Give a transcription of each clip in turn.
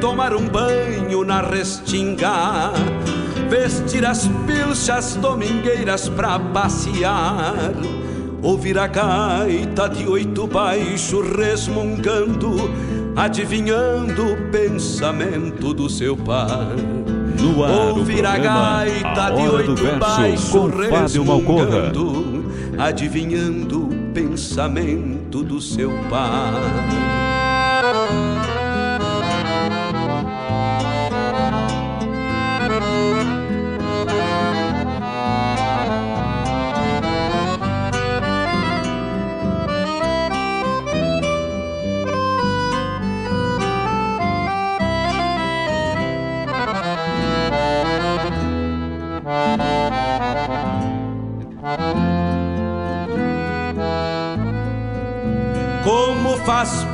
tomar um banho na restinga, vestir as pilchas domingueiras pra passear, ouvir a gaita de oito baixo resmungando, adivinhando o pensamento do seu par. No ar, ouvir a gaita a de oito baixo resmungando, adivinhando o pensamento do seu par.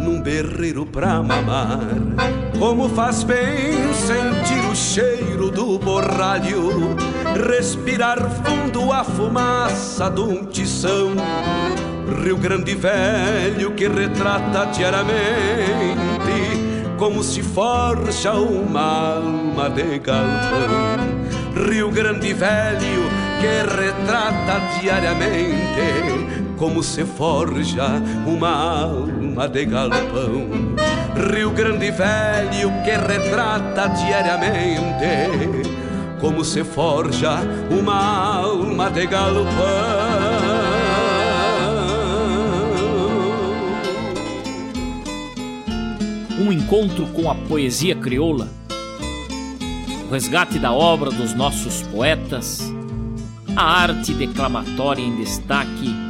num berreiro pra mamar. Como faz bem sentir o cheiro do borralho, respirar fundo a fumaça de um tição. Rio Grande Velho que retrata diariamente como se forja uma alma de galpão. Rio Grande Velho que retrata diariamente como se forja uma alma de galpão. Rio Grande Velho que retrata diariamente como se forja uma alma de galpão. um encontro com a poesia crioula, o resgate da obra dos nossos poetas, a arte declamatória em destaque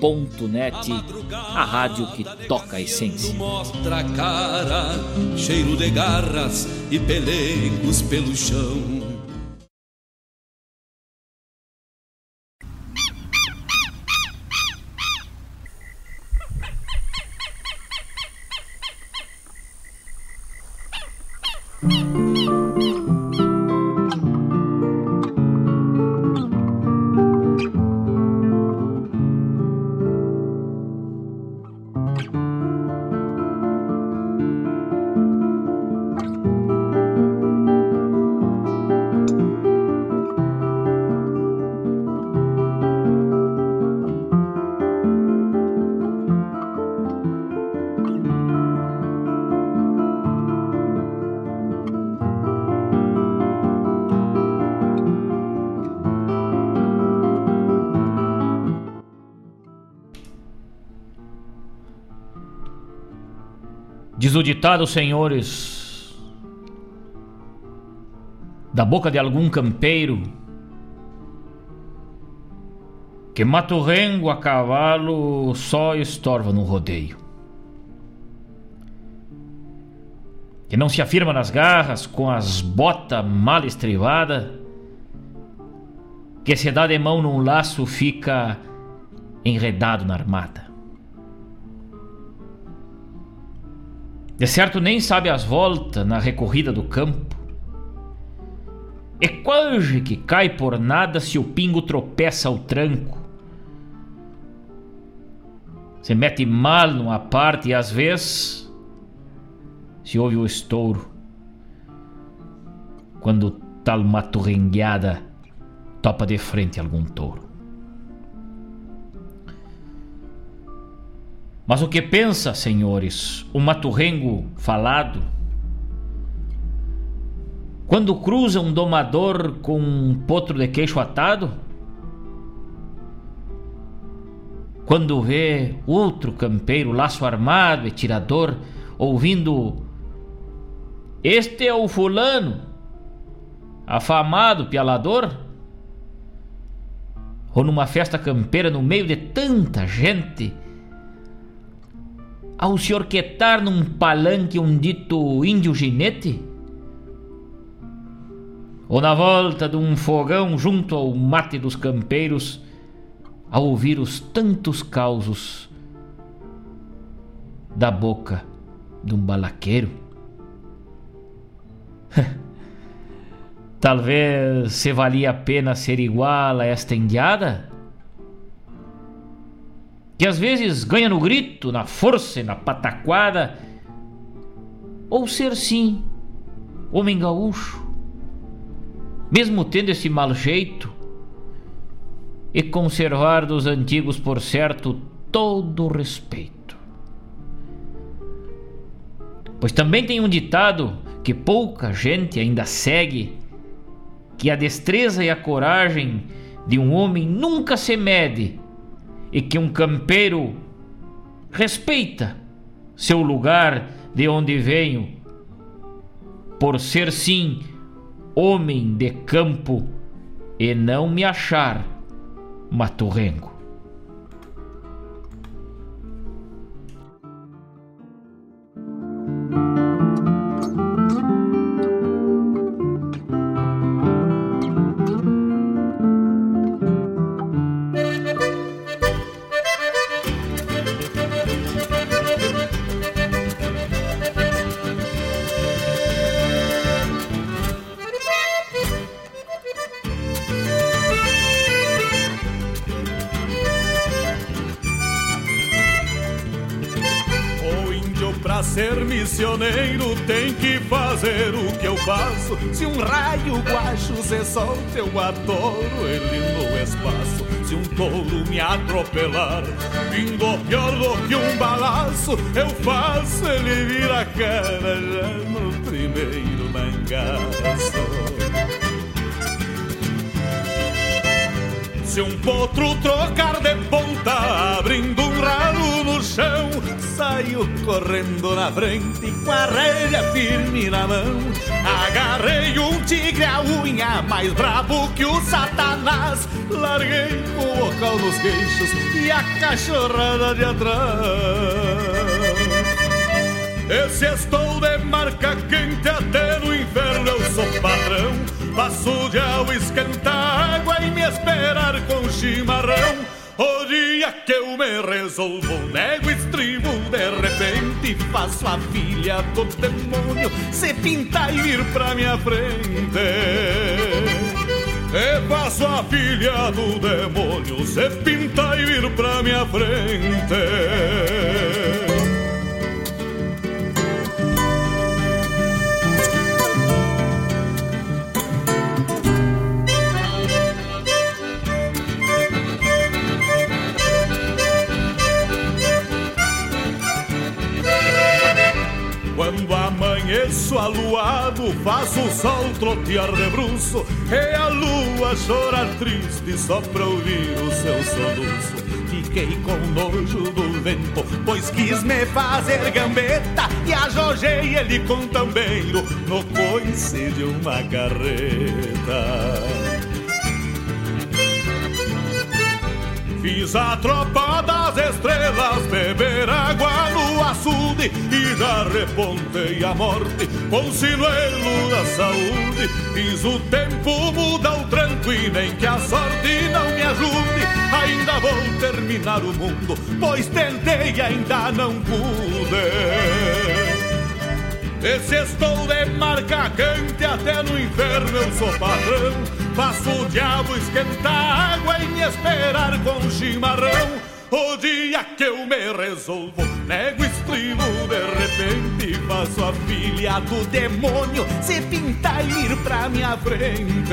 Regional.net, a rádio que toca a essência. Mostra a cara, cheiro de garras e pelegos pelo chão. Ditado, senhores, da boca de algum campeiro, que mato rengo a cavalo só estorva no rodeio. Que não se afirma nas garras com as botas mal estrivadas, que se dá de mão num laço fica enredado na armada. De certo nem sabe as voltas na recorrida do campo. É quase que cai por nada se o pingo tropeça ao tranco. Se mete mal numa parte e às vezes se ouve o estouro. Quando tal maturrengueada topa de frente algum touro. Mas o que pensa, senhores, o maturrengo falado? Quando cruza um domador com um potro de queixo atado? Quando vê outro campeiro, laço armado e tirador, ouvindo: Este é o fulano, afamado pialador? Ou numa festa campeira no meio de tanta gente? Ao se orquetar num palanque um dito índio ginete? Ou na volta de um fogão junto ao mate dos campeiros, a ouvir os tantos causos da boca de um balaqueiro? Talvez se valia a pena ser igual a esta indiada? Que às vezes ganha no grito, na força e na pataquada, ou ser sim homem gaúcho, mesmo tendo esse mau jeito, e conservar dos antigos, por certo, todo o respeito. Pois também tem um ditado que pouca gente ainda segue, que a destreza e a coragem de um homem nunca se mede e que um campeiro respeita seu lugar de onde venho, por ser sim homem de campo e não me achar maturrengo. Se um raio guacho se solta, eu adoro ele no espaço. Se um touro me atropelar, vindo pior do que um balaço, eu faço ele vir a cara já no primeiro mangaço. Se um potro trocar de ponta, abrindo um ralo chão, saio correndo na frente com a rédea firme na mão. Agarrei um tigre a unha, mais brabo que o satanás. Larguei o bocal nos queixos e a cachorrada de atrás. Esse estou de marca quente até no inferno eu sou patrão. Passo de ao esquentar água e me esperar com chimarrão. O dia que eu me resolvo, nego estribo de repente faço a filha do demônio se pintar e vir pra minha frente. E faço a filha do demônio se pintar e vir pra minha frente. Amanheço aluado, faço o sol trotear de bruço E a lua chorar triste só pra ouvir o seu soluço fiquei com nojo do vento, pois quis me fazer gambeta e ajojei ele com tambeiro no coice de uma carreta. Fiz a tropa das estrelas beber água no açude E já repontei a morte com sinuelo da saúde. Fiz o tempo muda o tranco e nem que a sorte não me ajude. Ainda vou terminar o mundo, pois tentei e ainda não pude. Esse estou de marca quente até no inferno eu sou patrão Faço o diabo esquentar água e me esperar com chimarrão. O dia que eu me resolvo, nego estribo de repente Faço a filha do demônio se pintar e ir pra minha frente.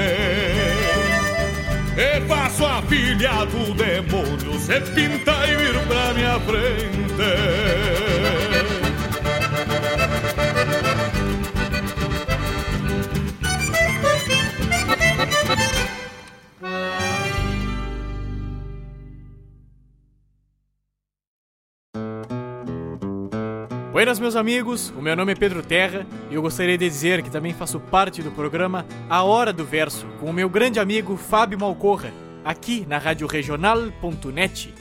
E faço a filha do demônio se pintar e vir pra minha frente Buenas, meus amigos, o meu nome é Pedro Terra e eu gostaria de dizer que também faço parte do programa A Hora do Verso com o meu grande amigo Fábio Malcorra, aqui na Rádio Regional.net.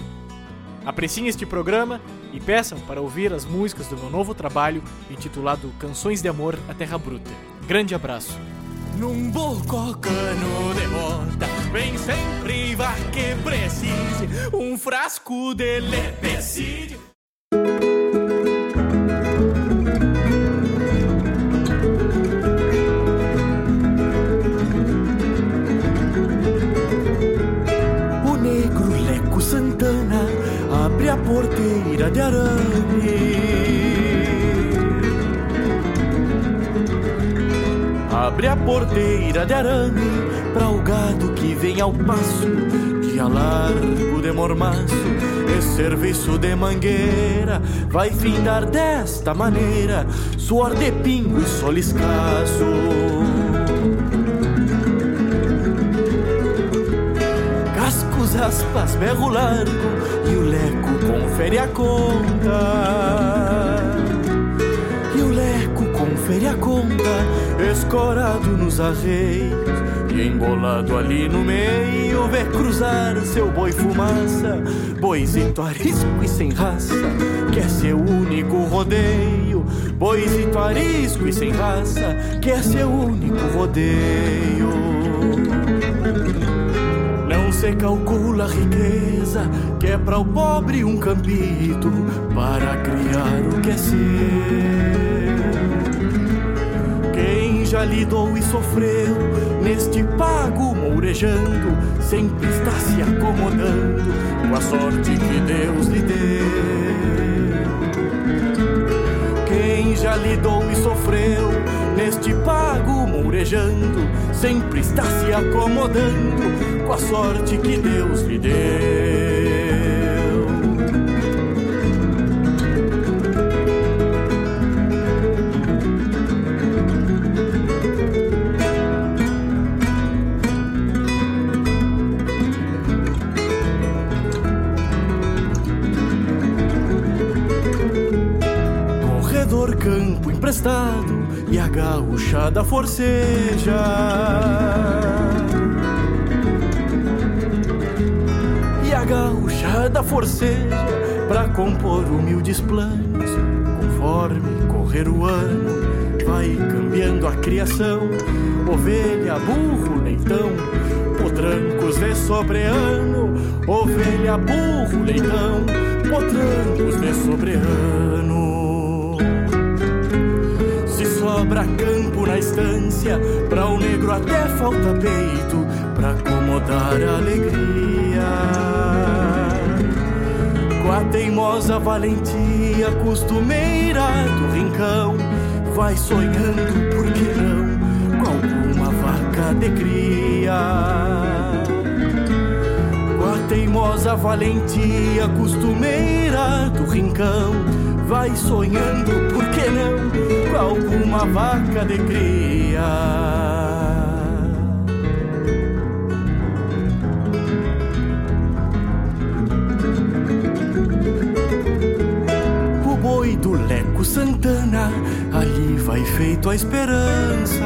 Apreciem este programa e peçam para ouvir as músicas do meu novo trabalho intitulado Canções de Amor à Terra Bruta. Grande abraço. Num de bota, vem sempre vá que precise um frasco de. Porteira de arame. Abre a porteira de arame para o gado que vem ao passo, dia largo de mormaço, e serviço de mangueira, vai findar desta maneira, suor de pingo e sol escasso. Aspas, berro largo, e o leco confere a conta. E o leco confere a conta, escorado nos arreios. E embolado ali no meio, vê cruzar seu boi fumaça. Boizito arisco e sem raça, que é seu único rodeio. Boizito arisco e sem raça, que é seu único rodeio se calcula que é para o pobre um campito para criar o que é seu. Quem já lidou e sofreu neste pago mourejando sempre está se acomodando com a sorte que Deus lhe deu. Quem já lidou e sofreu neste pago mourejando sempre está se acomodando com a sorte que Deus lhe deu. Emprestado e a gauchada forceja. gauchada forceja para compor humildes planos. Conforme correr o ano, vai cambiando a criação. Ovelha, burro, leitão, potrancos de sobreano. Ovelha, burro, leitão, potrancos de sobreano. Sobra campo na estância, para o negro até falta peito, para acomodar a alegria com a teimosa valentia costumeira do rincão, vai sonhando, por que não, com alguma vaca de cria. Com a teimosa valentia costumeira do rincão, vai sonhando, por que não, com alguma vaca de cria. O boi do Leco Santana, ali vai feito a esperança.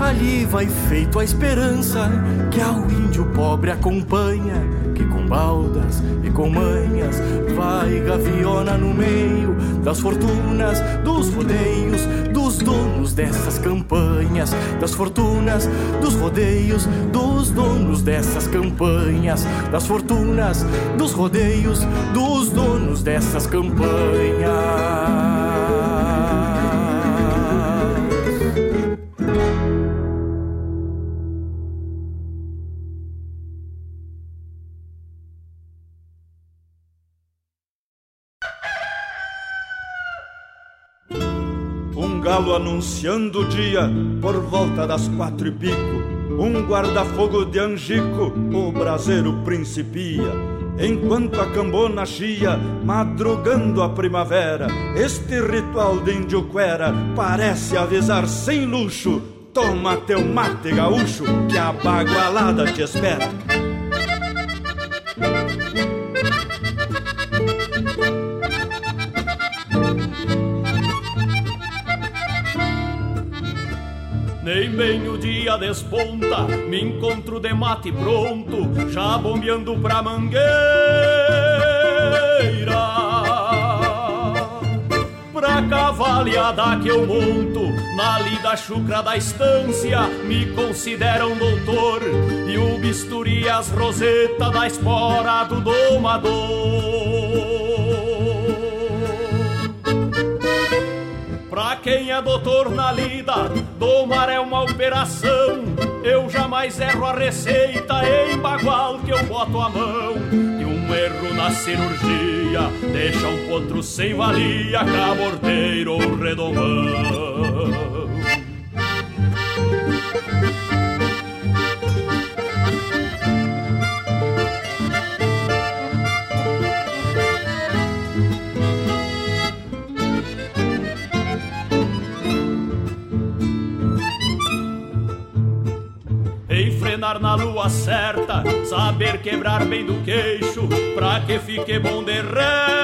ali vai feito a esperança que ao índio pobre acompanha baldas e com manhas vai gaviona no meio das fortunas, dos rodeios, dos donos dessas campanhas, das fortunas, dos rodeios, dos donos dessas campanhas, das fortunas, dos rodeios, dos donos dessas campanhas. Anunciando o dia por volta das quatro e pico. Um guarda-fogo de angico, o braseiro principia. Enquanto a cambona chia, madrugando a primavera, este ritual de indioquera parece avisar sem luxo. Toma teu mate gaúcho, que a bagualada te espera. Nem o dia desponta, me encontro de mate pronto, já bombeando pra mangueira. Pra cavalhada que eu monto, na lida chucra da estância, me consideram doutor, e o bisturi as roseta da espora do domador. Pra quem é doutor na lida, domar é uma operação. Eu jamais erro a receita em bagual que eu boto a mão. E um erro na cirurgia deixa um potro sem valia, cabordeiro ou redomão. Na lua certa, saber quebrar bem do queixo, pra que fique bom de rédeas.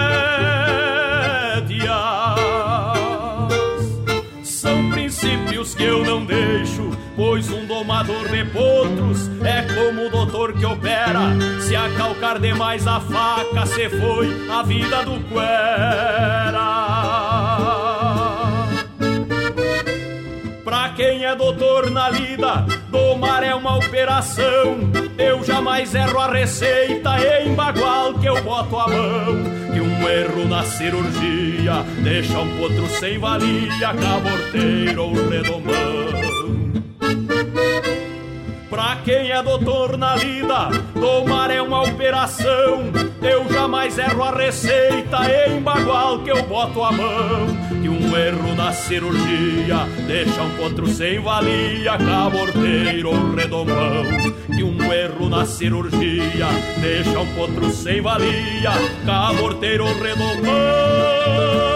São princípios que eu não deixo, pois um domador de potros é como o doutor que opera. Se acalcar demais a faca, se foi a vida do cuera. Pra quem é doutor na lida, domar é uma operação. Eu jamais erro a receita em bagual que eu boto a mão. Que um erro na cirurgia deixa um potro sem valia, caborteiro ou redomão. Pra quem é doutor na lida, domar é uma operação. Eu jamais erro a receita em bagual que eu boto a mão. Que um erro na cirurgia deixa um potro sem valia, cabordeiro ou redomão. Que um erro na cirurgia deixa um potro sem valia, cabordeiro ou redomão.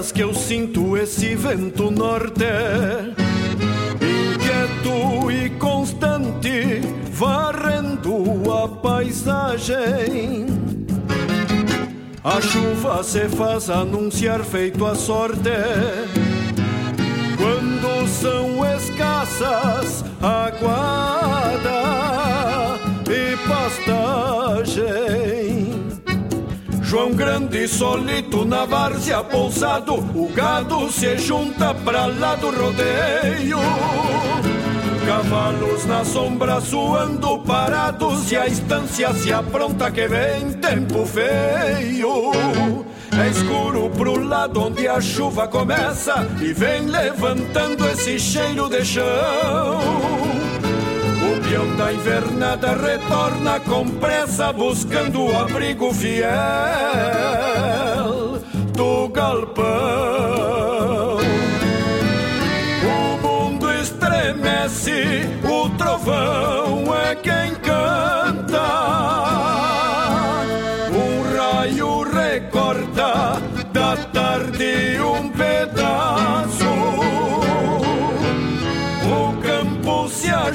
que eu sinto esse vento norte, inquieto e constante, varrendo a paisagem. A chuva se faz anunciar feito a sorte, quando são escassas aguada e pastagem. João Grande solito na várzea pousado, o gado se junta pra lá do rodeio. Cavalos na sombra suando parados e a estância se apronta que vem tempo feio. É escuro pro lado onde a chuva começa e vem levantando esse cheiro de chão. O peão da invernada retorna com pressa buscando o abrigo fiel do galpão. O mundo estremece, o trovão é quem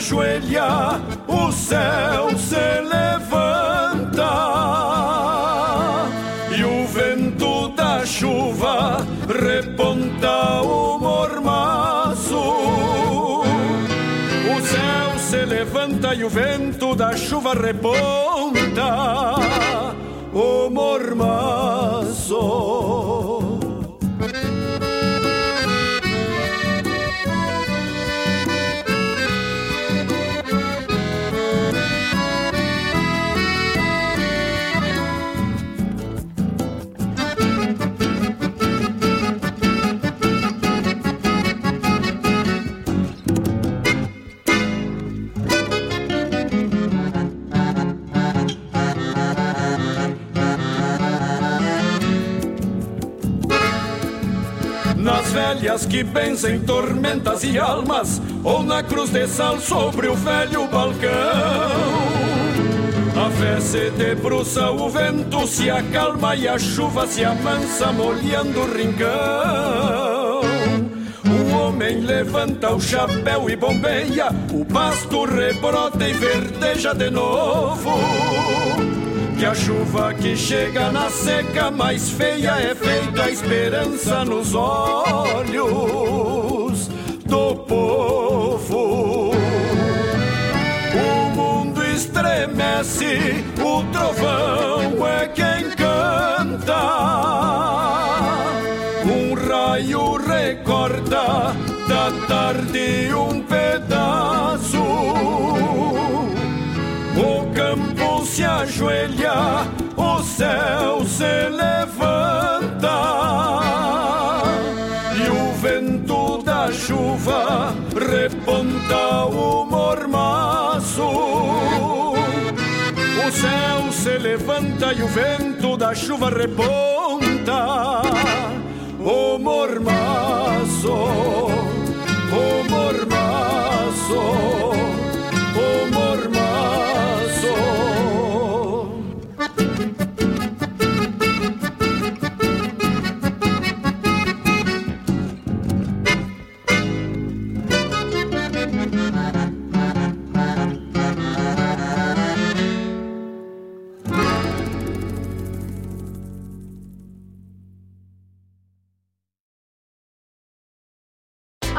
ajoelha, o céu se levanta. E o vento da chuva reponta o mormaço. O céu se levanta e o vento da chuva reponta o mormaço. Velhas que benzem tormentas e almas, ou na cruz de sal sobre o velho balcão. A fé se debruça, o vento se acalma e a chuva se amansa, molhando o rincão. O homem levanta o chapéu e bombeia, o pasto rebrota e verdeja de novo. Que a chuva que chega na seca mais feia é feita a esperança nos olhos do povo. O mundo estremece, o trovão é quem canta. Um raio recorta da tarde um pedaço. Ajoelha, o céu se levanta. E o vento da chuva reponta o mormaço. O céu se levanta e o vento da chuva reponta o mormaço.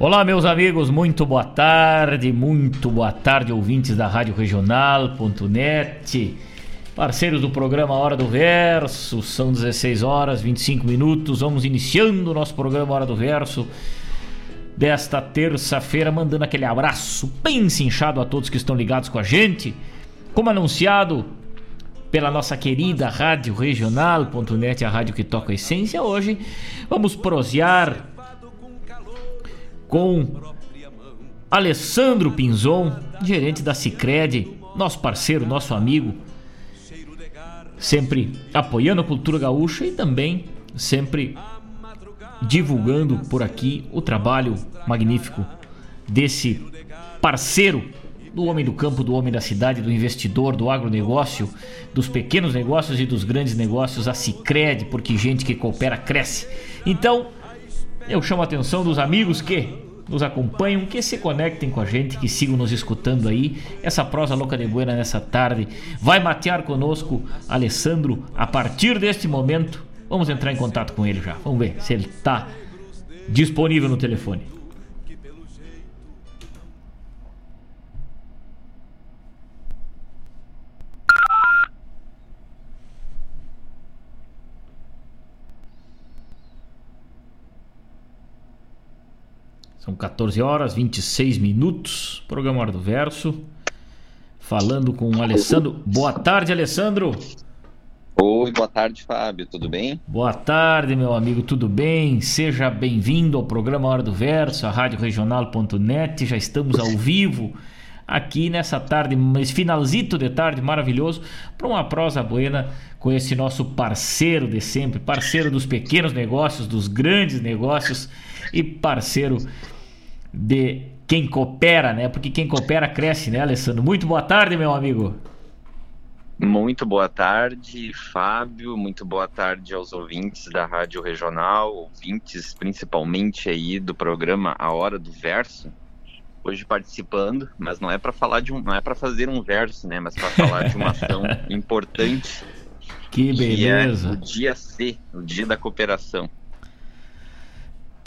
Olá, meus amigos, muito boa tarde, muito boa tarde, ouvintes da Rádio Regional.net, parceiros do programa Hora do Verso, são 16 horas 25 minutos, vamos iniciando o nosso programa Hora do Verso desta terça-feira, mandando aquele abraço bem cinchado a todos que estão ligados com a gente, como anunciado pela nossa querida Rádio Regional.net, a rádio que toca a essência, hoje vamos prosear com Alessandro Pinzon, gerente da Cicred, nosso parceiro, nosso amigo, sempre apoiando a cultura gaúcha e também sempre divulgando por aqui o trabalho magnífico desse parceiro do homem do campo, do homem da cidade, do investidor, do agronegócio, dos pequenos negócios e dos grandes negócios, a Cicred, porque gente que coopera cresce. Então, eu chamo a atenção dos amigos que nos acompanham, que se conectem com a gente, que sigam nos escutando aí. Essa prosa louca de buena nessa tarde vai matear conosco Alessandro a partir deste momento. Vamos entrar em contato com ele já. Vamos ver se ele está disponível no telefone. São 14 horas 26 minutos. Programa Hora do Verso. Falando com o Alessandro. Boa tarde, Alessandro. Oi, boa tarde, Fábio. Tudo bem? Boa tarde, meu amigo. Tudo bem? Seja bem-vindo ao programa Hora do Verso, a Rádio Regional.net. Já estamos ao vivo aqui nessa tarde, esse finalzito de tarde maravilhoso, para uma prosa buena com esse nosso parceiro de sempre, parceiro dos pequenos negócios, dos grandes negócios e parceiro de quem coopera, né? Porque quem coopera cresce, né, Alessandro? Muito boa tarde, meu amigo. Muito boa tarde, Fábio. Muito boa tarde aos ouvintes da Rádio Regional, ouvintes principalmente aí do programa A Hora do Verso. Hoje participando, mas não é para falar de um, não é para fazer um verso, né? Mas para falar de uma ação importante. Que beleza. Que é o dia C, o dia da cooperação.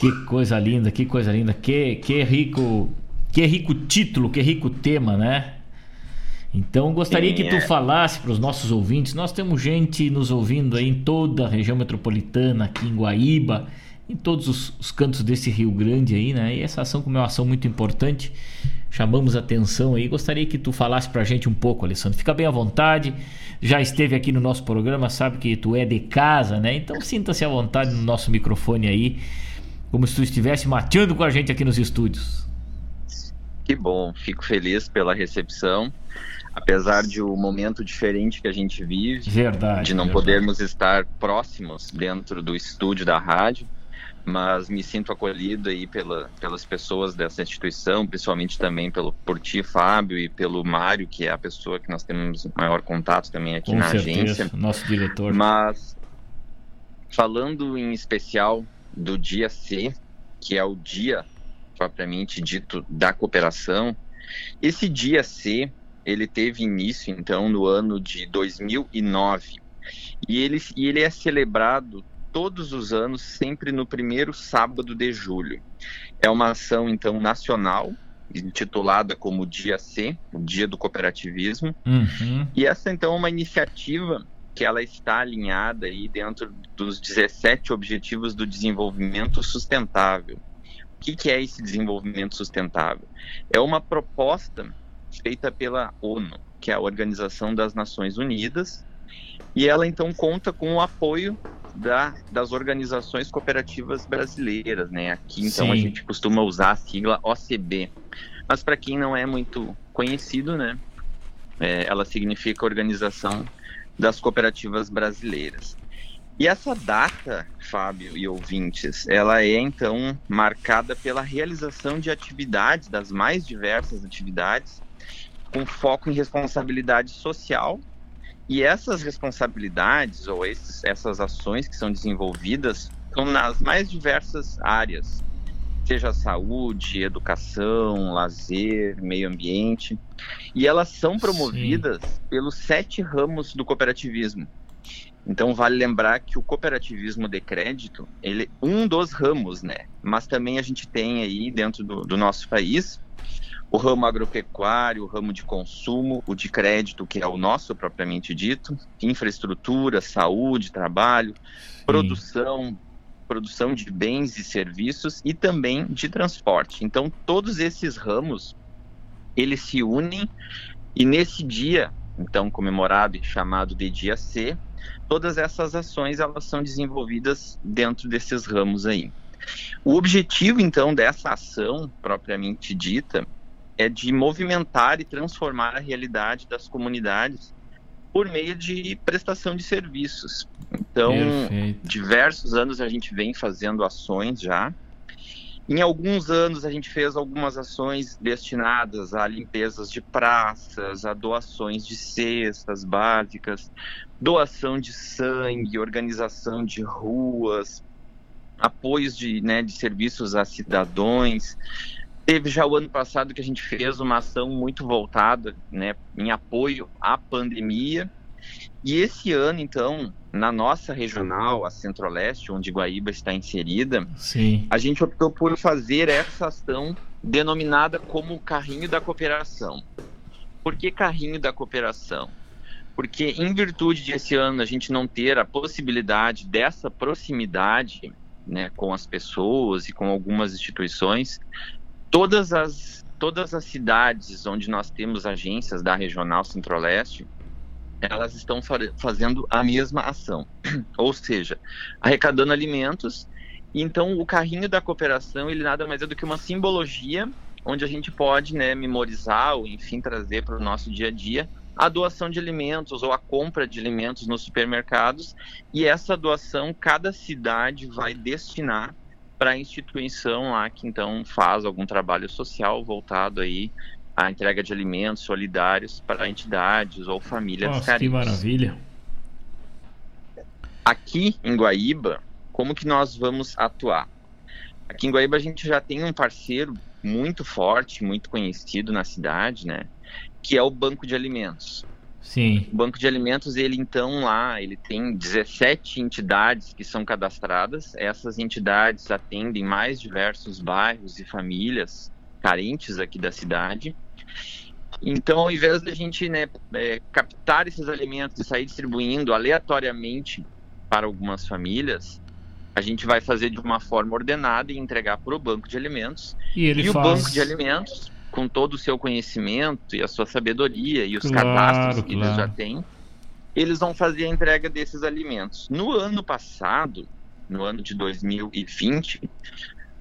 Que coisa linda, que coisa linda, que, que rico, que rico título, que rico tema, né? Então gostaria Sim, que tu é. falasse para os nossos ouvintes. Nós temos gente nos ouvindo aí em toda a região metropolitana, aqui em Guaíba, em todos os, os cantos desse Rio Grande aí, né? E essa ação como é uma ação muito importante, chamamos atenção aí. Gostaria que tu falasse para a gente um pouco, Alessandro. Fica bem à vontade. Já esteve aqui no nosso programa, sabe que tu é de casa, né? Então sinta-se à vontade no nosso microfone aí como se tu estivesse mateando com a gente aqui nos estúdios. Que bom, fico feliz pela recepção. Apesar de o um momento diferente que a gente vive, verdade, de não verdade. podermos estar próximos dentro do estúdio da rádio, mas me sinto acolhido aí pela, pelas pessoas dessa instituição, principalmente também pelo por ti, Fábio, e pelo Mário, que é a pessoa que nós temos maior contato também aqui Com na certeza, agência. Nosso diretor. Mas falando em especial do dia C, que é o dia propriamente dito da cooperação. Esse dia C, ele teve início então no ano de 2009 e ele, e ele é celebrado todos os anos, sempre no primeiro sábado de julho. É uma ação então nacional intitulada como Dia C, o Dia do Cooperativismo. Uhum. E essa então é uma iniciativa que ela está alinhada aí dentro dos 17 Objetivos do Desenvolvimento Sustentável. O que, que é esse desenvolvimento sustentável? É uma proposta feita pela ONU, que é a Organização das Nações Unidas, e ela então conta com o apoio da, das organizações cooperativas brasileiras, né? Aqui então Sim. a gente costuma usar a sigla OCB, mas para quem não é muito conhecido, né? É, ela significa Organização das cooperativas brasileiras. E essa data, Fábio e ouvintes, ela é então marcada pela realização de atividades, das mais diversas atividades, com foco em responsabilidade social. E essas responsabilidades ou esses, essas ações que são desenvolvidas são nas mais diversas áreas, seja saúde, educação, lazer, meio ambiente. E elas são promovidas Sim. pelos sete ramos do cooperativismo. Então vale lembrar que o cooperativismo de crédito, ele é um dos ramos, né? Mas também a gente tem aí dentro do, do nosso país o ramo agropecuário, o ramo de consumo, o de crédito, que é o nosso propriamente dito, infraestrutura, saúde, trabalho, Sim. produção, produção de bens e serviços e também de transporte. Então, todos esses ramos, eles se unem e nesse dia, então comemorado e chamado de dia C, todas essas ações elas são desenvolvidas dentro desses ramos aí. O objetivo então dessa ação propriamente dita é de movimentar e transformar a realidade das comunidades por meio de prestação de serviços. Então, Perfeito. diversos anos a gente vem fazendo ações já. Em alguns anos, a gente fez algumas ações destinadas a limpezas de praças, a doações de cestas básicas, doação de sangue, organização de ruas, apoios de, né, de serviços a cidadãos. Teve já o ano passado que a gente fez uma ação muito voltada né, em apoio à pandemia. E esse ano, então, na nossa regional, a Centro-Leste, onde Guaíba está inserida, Sim. a gente optou por fazer essa ação denominada como Carrinho da Cooperação. Por que Carrinho da Cooperação? Porque, em virtude de esse ano a gente não ter a possibilidade dessa proximidade né, com as pessoas e com algumas instituições, todas as, todas as cidades onde nós temos agências da Regional Centro-Leste, elas estão fazendo a mesma ação, ou seja, arrecadando alimentos. Então, o carrinho da cooperação ele nada mais é do que uma simbologia onde a gente pode, né, memorizar ou enfim trazer para o nosso dia a dia a doação de alimentos ou a compra de alimentos nos supermercados e essa doação cada cidade vai destinar para a instituição lá que então faz algum trabalho social voltado aí à entrega de alimentos solidários para entidades ou famílias Nossa, carentes. que maravilha. Aqui em Guaíba, como que nós vamos atuar? Aqui em Guaíba a gente já tem um parceiro muito forte, muito conhecido na cidade, né? Que é o Banco de Alimentos. Sim. O Banco de Alimentos, ele então lá, ele tem 17 entidades que são cadastradas. Essas entidades atendem mais diversos bairros e famílias carentes aqui da cidade. Então, ao invés da gente né, é, captar esses alimentos e sair distribuindo aleatoriamente para algumas famílias, a gente vai fazer de uma forma ordenada e entregar para o banco de alimentos. E ele o faz- banco de alimentos, com todo o seu conhecimento e a sua sabedoria e os Claro, cadastros que eles claro. já têm, eles vão fazer a entrega desses alimentos. No ano passado, no ano de 2020,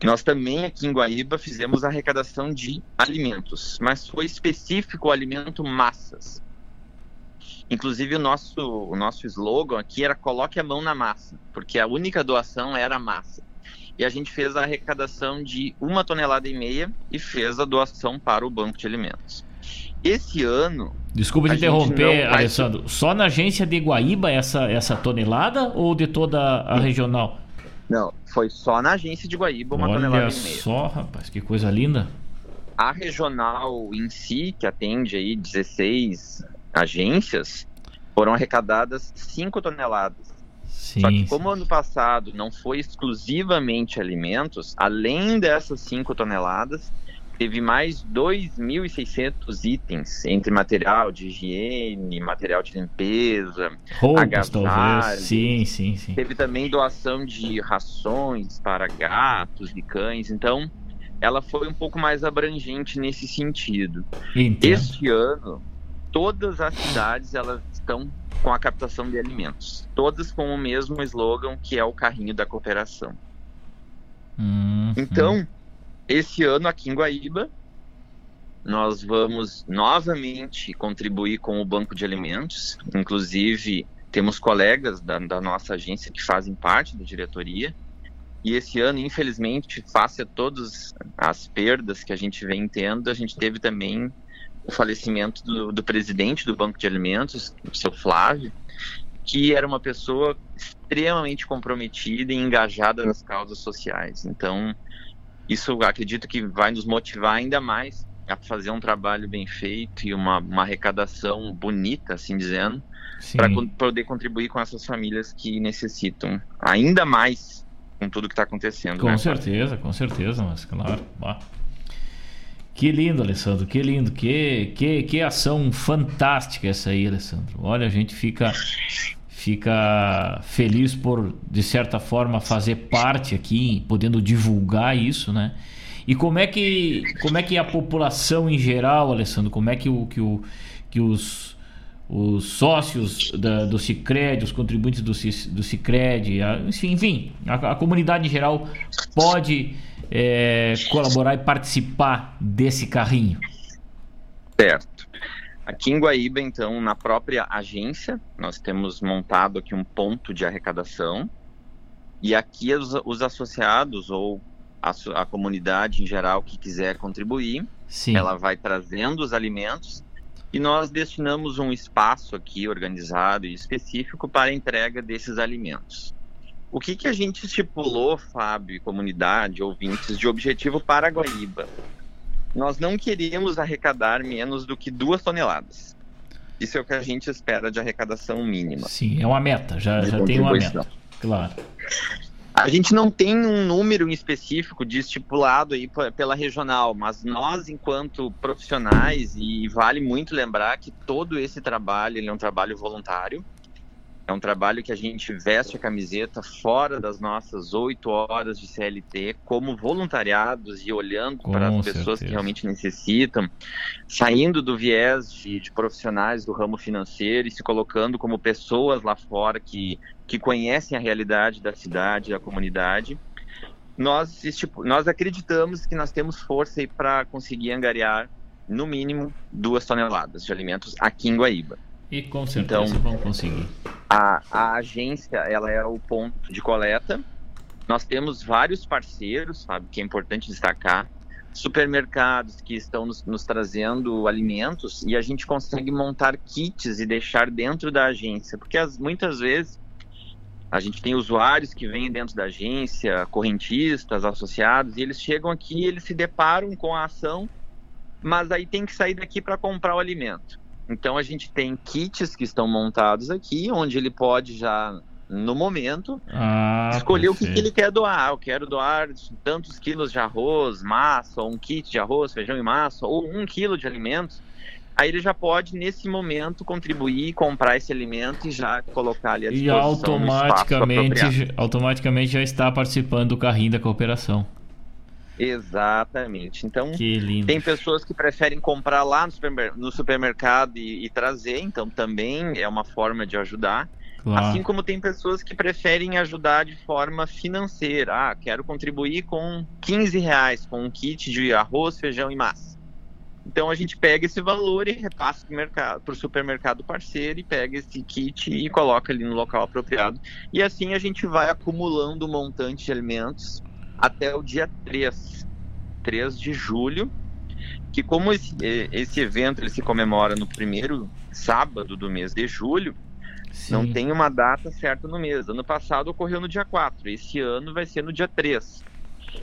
nós também aqui em Guaíba fizemos a arrecadação de alimentos, mas foi específico o alimento massas. Inclusive o nosso, o nosso slogan aqui era coloque a mão na massa, porque a única doação era a massa. E a gente fez a arrecadação de uma tonelada e meia e fez a doação para o banco de alimentos. Esse ano Desculpa te interromper, vai- Alessandro. Só na agência de Guaíba essa, essa tonelada ou de toda a regional? Não, foi só na agência de Guaíba uma tonelada Olha e meia. só, rapaz, que coisa linda. A regional em si, que atende aí 16 agências, foram arrecadadas 5 toneladas. Sim. Só que como ano passado não foi exclusivamente alimentos, além dessas 5 toneladas, teve mais 2.600 itens, entre material de higiene, material de limpeza, Roupas, talvez. Sim, sim, sim. Teve também doação de rações para gatos e cães, então ela foi um pouco mais abrangente nesse sentido. Entendo. Este ano, todas as cidades elas estão com a captação de alimentos, todas com o mesmo slogan que é o carrinho da cooperação. Hum, Então, esse ano aqui em Guaíba, nós vamos novamente contribuir com o banco de alimentos. Inclusive, temos colegas da, da nossa agência que fazem parte da diretoria. E esse ano, infelizmente, face a todas as perdas que a gente vem tendo, a gente teve também o falecimento do, do presidente do Banco de Alimentos, o seu Flávio, que era uma pessoa extremamente comprometida e engajada nas causas sociais. Então, isso acredito que vai nos motivar ainda mais a fazer um trabalho bem feito e uma, uma arrecadação bonita, assim dizendo, para poder contribuir com essas famílias que necessitam ainda mais com tudo que está acontecendo. Com né? certeza, com certeza, mas claro. Bah. Que lindo, Alessandro, que lindo, que, que, que ação fantástica essa aí, Alessandro. Olha, a gente fica fica feliz por de certa forma fazer parte aqui, podendo divulgar isso, né? E como é que como é que a população em geral, Alessandro, como é que o que, o, que os os sócios da, do Cicred, os contribuintes do, do Cicred, a- enfim a, a comunidade em geral pode é, colaborar e participar desse carrinho. Certo. Aqui em Guaíba, então, na própria agência, nós temos montado aqui um ponto de arrecadação. E aqui os, os associados ou a, a comunidade em geral que quiser contribuir. Sim. Ela vai trazendo os alimentos e nós destinamos um espaço aqui organizado e específico para a entrega desses alimentos. O que, que a gente estipulou, Fábio, comunidade, ouvintes, de objetivo para a Guaíba? Nós não queríamos arrecadar menos do que duas toneladas. Isso é o que a gente espera de arrecadação mínima. Sim, é uma meta, já, já tem uma meta. Claro. A gente não tem um número em específico de estipulado aí pela regional, mas nós, enquanto profissionais, e vale muito lembrar que todo esse trabalho é um trabalho voluntário, é um trabalho que a gente veste a camiseta fora das nossas oito horas de CLT, como voluntariados e olhando Com para as pessoas certeza. que realmente necessitam, saindo do viés de, de, profissionais do ramo financeiro e se colocando como pessoas lá fora que, que conhecem a realidade da cidade, da comunidade. Nós, tipo, nós acreditamos que nós temos força para conseguir angariar, no mínimo, duas toneladas de alimentos aqui em Guaíba. E com certeza então, vão conseguir. A, a agência ela é o ponto de coleta. Nós temos vários parceiros, sabe, que é importante destacar. Supermercados que estão nos, nos trazendo alimentos e a gente consegue montar kits e deixar dentro da agência, porque as, muitas vezes a gente tem usuários que vêm dentro da agência, correntistas, associados, e eles chegam aqui e eles se deparam com a ação, mas aí tem que sair daqui para comprar o alimento. Então a gente tem kits que estão montados aqui, onde ele pode já no momento ah, escolher o que, que, ele quer doar. Eu quero doar tantos quilos de arroz, massa, ou um kit de arroz, feijão e massa, ou um quilo de alimentos. Aí ele já pode, nesse momento, contribuir, comprar esse alimento e já colocar ali à disposição. E automaticamente, automaticamente já está participando do carrinho da cooperação. Exatamente. Então, tem pessoas que preferem comprar lá no, supermer no supermercado e, e, trazer, então também é uma forma de ajudar. Claro. Assim como tem pessoas que preferem ajudar de forma financeira. Ah, quero contribuir com 15 reais com um kit de arroz, feijão e massa. Então a gente pega esse valor e repassa para o supermercado parceiro e pega esse kit e coloca ali no local apropriado. E assim a gente vai acumulando um montante de alimentos até o dia 3, 3 de julho, que como esse, esse evento ele se comemora no primeiro sábado do mês de julho, Sim. não tem uma data certa no mês. Ano passado ocorreu no dia 4, esse ano vai ser no dia 3.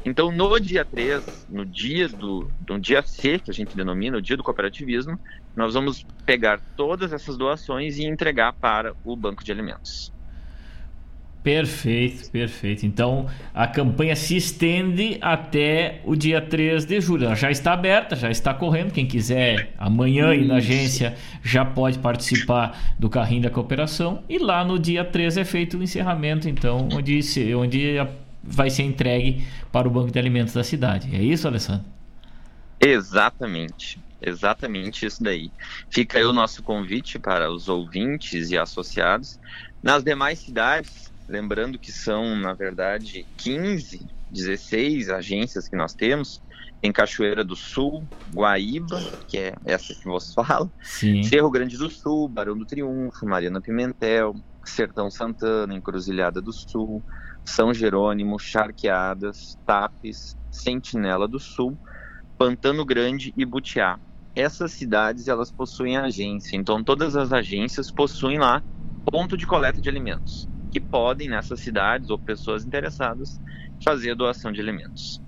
Então, no dia 3, no dia do, do dia C, que a gente denomina, o dia do cooperativismo, nós vamos pegar todas essas doações e entregar para o banco de alimentos. Perfeito, perfeito. Então a campanha se estende até o dia 3 de julho. Ela já está aberta, já está correndo. Quem quiser amanhã ir na agência já pode participar do carrinho da cooperação. E lá no dia 3 é feito o encerramento, então, onde, se, onde vai ser entregue para o Banco de Alimentos da cidade. É isso, Alessandro? Exatamente. Exatamente isso daí. Fica aí o nosso convite para os ouvintes e associados. Nas demais cidades, Lembrando que são, na verdade, 15, 16 agências que nós temos. Em Cachoeira do Sul, Guaíba, que é essa que você fala, Sim. Cerro Grande do Sul, Barão do Triunfo, Mariana Pimentel, Sertão Santana, Encruzilhada do Sul, São Jerônimo, Charqueadas, Tapes, Sentinela do Sul, Pantano Grande e Butiá. Essas cidades elas possuem agência, então todas as agências possuem lá ponto de coleta de alimentos que podem, nessas cidades ou pessoas interessadas, fazer a doação de alimentos.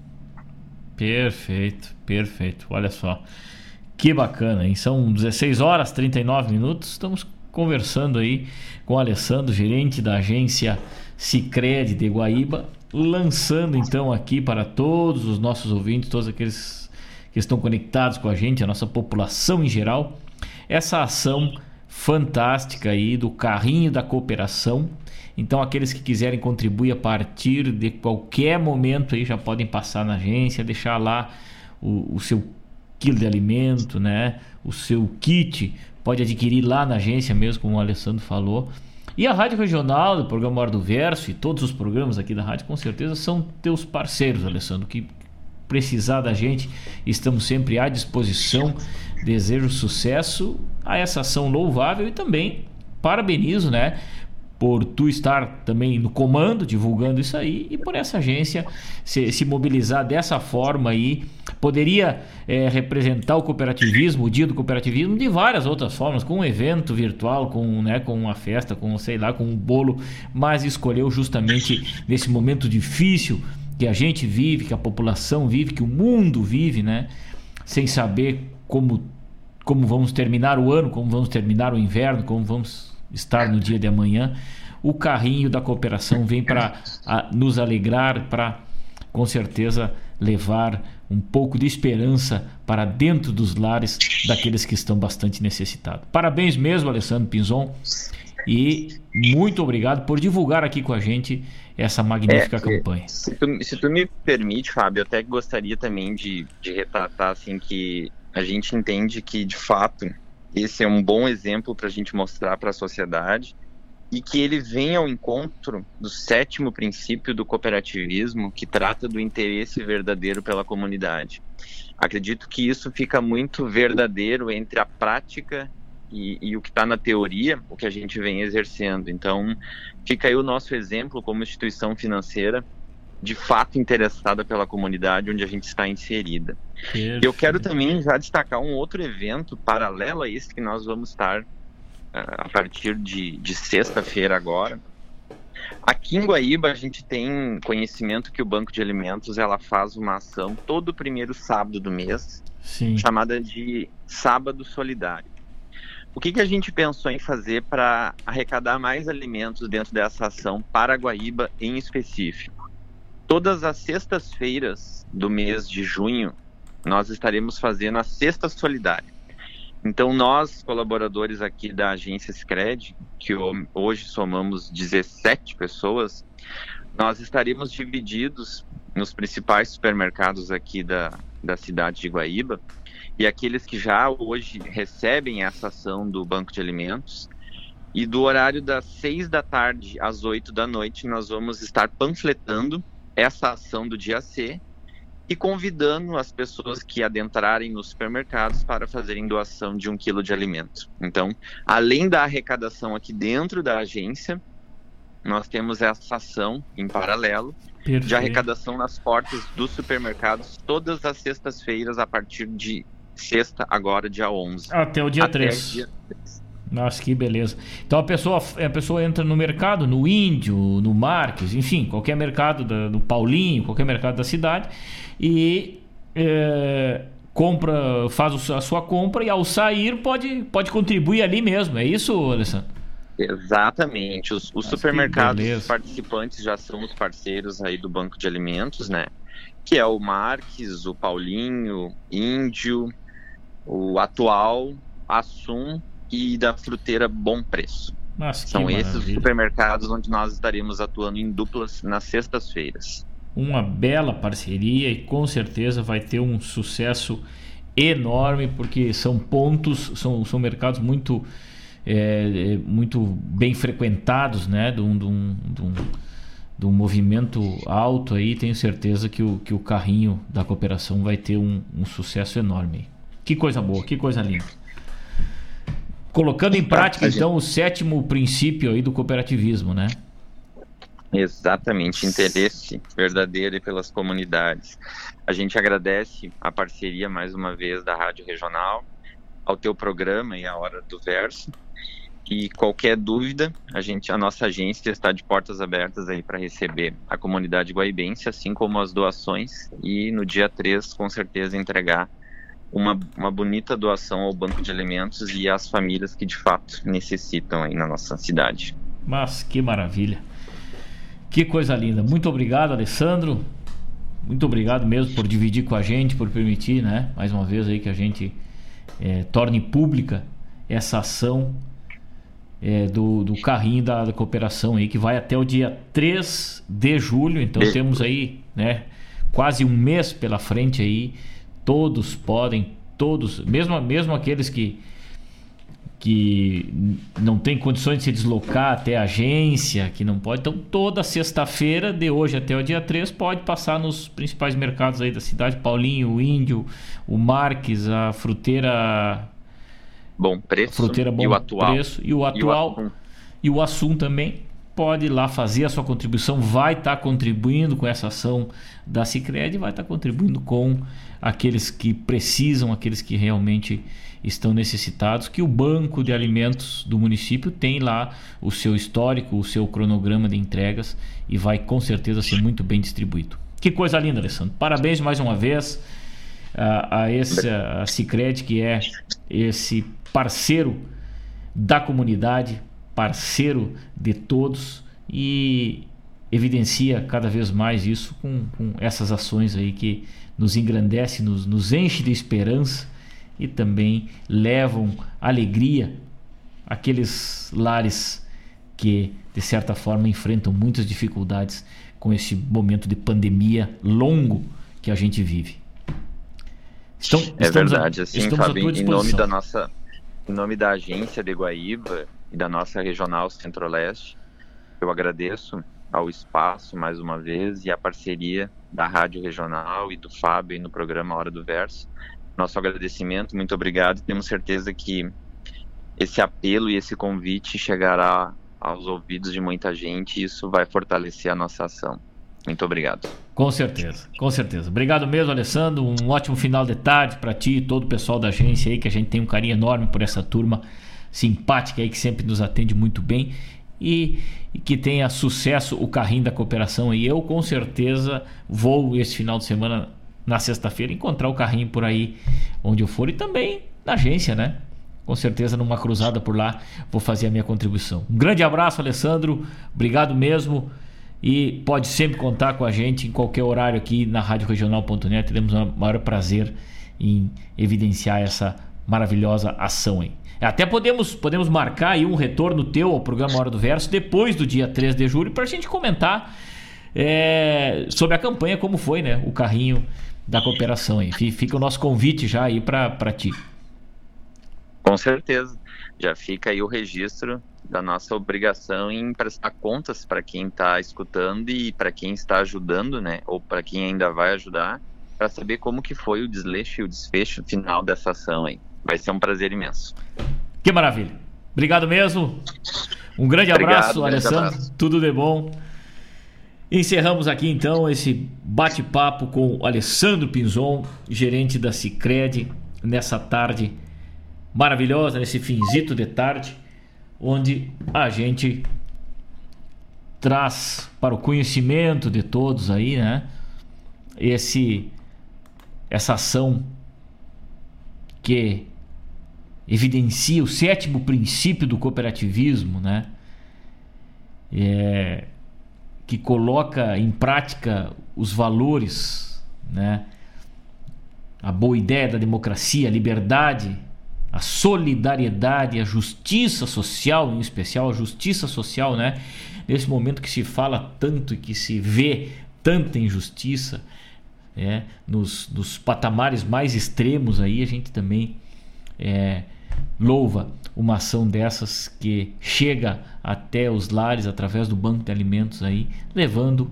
Perfeito, perfeito. Olha só. Que bacana, hein? São 16 horas 39 minutos. Estamos conversando aí com o Alessandro, gerente da agência Cicred de Guaíba, lançando então aqui para todos os nossos ouvintes, todos aqueles que estão conectados com a gente, a nossa população em geral, essa ação fantástica aí do carrinho da cooperação então, aqueles que quiserem contribuir a partir de qualquer momento aí já podem passar na agência, deixar lá o, o seu quilo de alimento, né? O seu kit, pode adquirir lá na agência mesmo, como o Alessandro falou. E a Rádio Regional, do programa Hora do Verso e todos os programas aqui da rádio, com certeza são teus parceiros, Alessandro, que precisar da gente, estamos sempre à disposição. Desejo sucesso a essa ação louvável e também parabenizo, né? por tu estar também no comando, divulgando isso aí, e por essa agência se, se mobilizar dessa forma aí. Poderia é, representar o cooperativismo, o dia do cooperativismo, de várias outras formas, com um evento virtual, com, né, com uma festa, com, sei lá, com um bolo, mas escolheu justamente nesse momento difícil que a gente vive, que a população vive, que o mundo vive, né? Sem saber como, como vamos terminar o ano, como vamos terminar o inverno, como vamos estar no dia de amanhã. O carrinho da cooperação vem para nos alegrar, para com certeza levar um pouco de esperança para dentro dos lares daqueles que estão bastante necessitados. Parabéns mesmo, Alessandro Pinzon, e muito obrigado por divulgar aqui com a gente essa magnífica é, campanha. Se tu, se tu, me permite, Fábio, eu até gostaria também de, de retratar assim que a gente entende que de fato esse é um bom exemplo para a gente mostrar para a sociedade e que ele vem ao encontro do sétimo princípio do cooperativismo, que trata do interesse verdadeiro pela comunidade. Acredito que isso fica muito verdadeiro entre a prática e, e o que está na teoria, o que a gente vem exercendo. Então, fica aí o nosso exemplo como instituição financeira de fato interessada pela comunidade onde a gente está inserida. Perfeito. Eu quero também já destacar um outro evento paralelo a esse que nós vamos estar uh, a partir de, de sexta-feira agora. Aqui em Guaíba a gente tem conhecimento que o Banco de Alimentos ela faz uma ação todo primeiro sábado do mês, Sim. chamada de Sábado Solidário. O que, que a gente pensou em fazer para arrecadar mais alimentos dentro dessa ação para Guaíba em específico? Todas as sextas-feiras do mês de junho, nós estaremos fazendo a Cesta Solidária. Então, nós, colaboradores aqui da agência Scred, que hoje somamos 17 pessoas, nós estaremos divididos nos principais supermercados aqui da, da cidade de Guaíba, e aqueles que já hoje recebem essa ação do Banco de Alimentos. E do horário das 6 da tarde às 8 da noite, nós vamos estar panfletando essa ação do dia C e convidando as pessoas que adentrarem nos supermercados para fazerem doação de um quilo de alimento. Então, além da arrecadação aqui dentro da agência, nós temos essa ação em paralelo Perfeito. de arrecadação nas portas dos supermercados todas as sextas-feiras a partir de sexta, agora dia 11. Até o dia Até 3. Dia 3. Nossa, que beleza. Então a pessoa, a pessoa entra no mercado, no Índio, no Marques, enfim, qualquer mercado da, do Paulinho, qualquer mercado da cidade, e é, compra, faz a sua compra e ao sair pode, pode contribuir ali mesmo. É isso, Alessandro? Exatamente. Os, os supermercados participantes já são os parceiros aí do Banco de Alimentos, né? Que é o Marques, o Paulinho, Índio, o Atual, Assum e da fruteira Bom Preço. Nossa, São esses os supermercados onde nós estaremos atuando em duplas nas sextas-feiras. Uma bela parceria e com certeza vai ter um sucesso enorme, porque são pontos, são, são mercados muito, é, é muito bem frequentados, né? De um, de, um, de, um, de um movimento alto aí. Tenho certeza que o, que o carrinho da cooperação vai ter um, um sucesso enorme. Que coisa boa, que coisa linda. Colocando em prática, então, o sétimo princípio aí do cooperativismo, né? Exatamente, interesse verdadeiro pelas comunidades. A gente agradece a parceria mais uma vez da Rádio Regional, ao teu programa e à Hora do Verso. E qualquer dúvida, a gente, a nossa agência está de portas abertas aí para receber a comunidade guaibense, assim como as doações, e no dia 3, com certeza, entregar uma, uma bonita doação ao Banco de Alimentos e às famílias que de fato necessitam aí na nossa cidade. Mas que maravilha. Que coisa linda. Muito obrigado, Alessandro. Muito obrigado mesmo por dividir com a gente, por permitir, né, mais uma vez aí que a gente é, torne pública essa ação é, do, do carrinho da, da, cooperação aí, que vai até o dia 3 de julho. Então temos aí, né, quase um mês pela frente aí Todos podem, todos, mesmo, mesmo aqueles que, que não tem condições de se deslocar até a agência, que não pode. Então, toda sexta-feira, de hoje até o dia 3, pode passar nos principais mercados aí da cidade: Paulinho, o Índio, o Marques, a fruteira. Bom preço. Fruteira bom e o atual. preço. E o atual. E o, e o Assum também. pode ir lá fazer a sua contribuição, vai estar tá contribuindo com essa ação da Cicred, vai estar tá contribuindo com aqueles que precisam, aqueles que realmente estão necessitados, que o banco de alimentos do município tem lá o seu histórico, o seu cronograma de entregas e vai com certeza ser muito bem distribuído. Que coisa linda, Alessandro. Parabéns mais uma vez a, a esse a Cicred, que é esse parceiro da comunidade, parceiro de todos e evidencia cada vez mais isso com, com essas ações aí que nos engrandece, nos, nos enche de esperança e também levam alegria àqueles lares que de certa forma enfrentam muitas dificuldades com esse momento de pandemia longo que a gente vive. Estão, é verdade, a, assim, em nome da nossa, em nome da agência de Guaíba e da nossa regional Centro-Leste, eu agradeço ao espaço mais uma vez e a parceria da Rádio Regional e do Fábio no programa Hora do Verso. Nosso agradecimento, muito obrigado. Temos certeza que esse apelo e esse convite chegará aos ouvidos de muita gente e isso vai fortalecer a nossa ação. Muito obrigado. Com certeza, com certeza. Obrigado mesmo, Alessandro. Um ótimo final de tarde para ti e todo o pessoal da agência aí, que a gente tem um carinho enorme por essa turma simpática aí que sempre nos atende muito bem e, que tenha sucesso o carrinho da cooperação. E eu com certeza vou esse final de semana, na sexta-feira, encontrar o carrinho por aí onde eu for e também na agência, né? Com certeza numa cruzada por lá vou fazer a minha contribuição. Um grande abraço, Alessandro. Obrigado mesmo. E pode sempre contar com a gente em qualquer horário aqui na Rádio Regional.net. Teremos o maior prazer em evidenciar essa maravilhosa ação aí. Até podemos, podemos marcar aí um retorno teu ao programa Hora do Verso depois do dia 3 de julho para a gente comentar é, sobre a campanha, como foi né, o carrinho da cooperação. Aí. Fica o nosso convite já aí para ti. Com certeza. Já fica aí o registro da nossa obrigação em prestar contas para quem está escutando e para quem está ajudando, né? Ou para quem ainda vai ajudar, para saber como que foi o desleixo e o desfecho final dessa ação aí. Vai ser um prazer imenso. Que maravilha. Obrigado mesmo. Um grande abraço, Obrigado, Alessandro. Abraço. Tudo de bom. Encerramos aqui então esse bate-papo com Alessandro Pinzon, gerente da Cicred, nessa tarde maravilhosa, nesse finzito de tarde, onde a gente traz para o conhecimento de todos aí, né? Esse essa ação que evidencia o sétimo princípio do cooperativismo, né? É, que coloca em prática os valores, né? A boa ideia da democracia, a liberdade, a solidariedade, a justiça social, em especial a justiça social, né? Nesse momento que se fala tanto e que se vê tanta injustiça, é, nos, nos patamares mais extremos aí, a gente também é, louva uma ação dessas que chega até os lares através do banco de alimentos aí, levando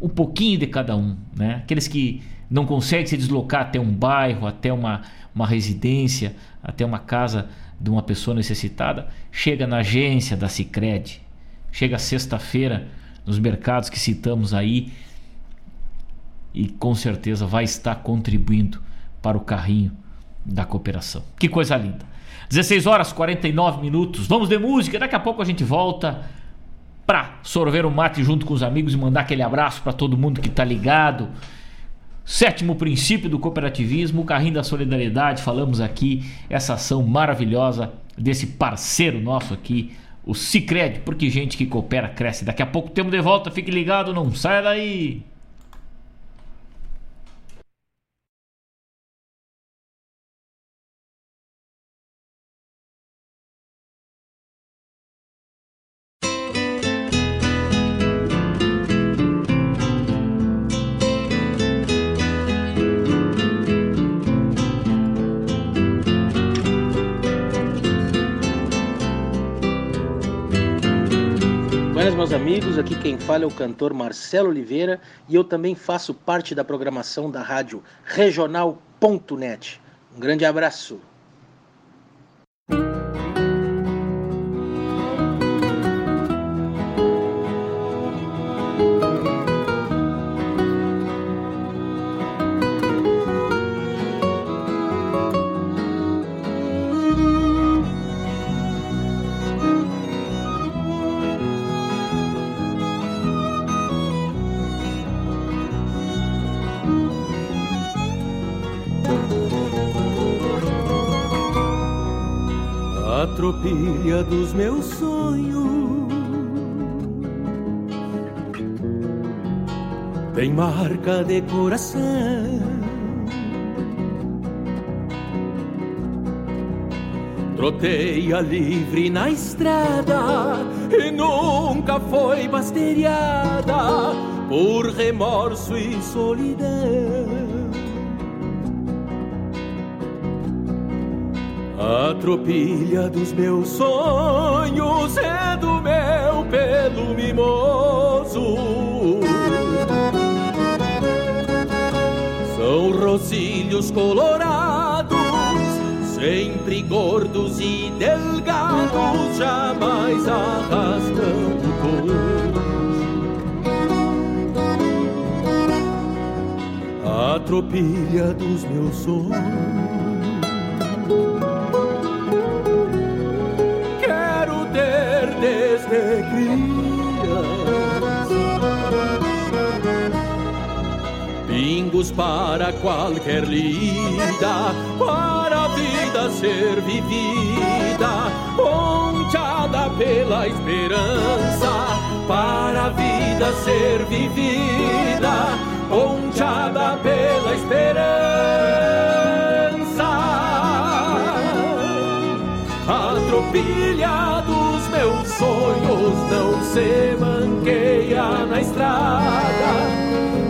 um pouquinho de cada um, né? Aqueles que não conseguem se deslocar até um bairro, até uma, uma residência, até uma casa de uma pessoa necessitada, chega na agência da Sicredi, chega sexta-feira nos mercados que citamos aí e com certeza vai estar contribuindo para o carrinho da cooperação. Que coisa linda. 16 horas 49 minutos. Vamos de música. Daqui a pouco a gente volta para sorver o mate junto com os amigos e mandar aquele abraço para todo mundo que está ligado. Sétimo princípio do cooperativismo, o carrinho da solidariedade. Falamos aqui essa ação maravilhosa desse parceiro nosso aqui, o Cicred, porque gente que coopera cresce. Daqui a pouco temos de volta, fique ligado, não saia daí. Fala é o cantor Marcelo Oliveira e eu também faço parte da programação da rádio regional.net. Um grande abraço. A tropilha dos meus sonhos tem marca de coração. Troteia livre na estrada e nunca foi basteriada por remorso e solidão. A tropilha dos meus sonhos é do meu pelo mimoso. São rocílios colorados sempre gordos e delgados, jamais arrastando A tropilha dos meus sonhos. Criança pingos para qualquer lida vida ser vivida, ponteada pela esperança, para a vida ser vivida, ponteada pela esperança. A tropilha dos meus sonhos não se manqueia na estrada,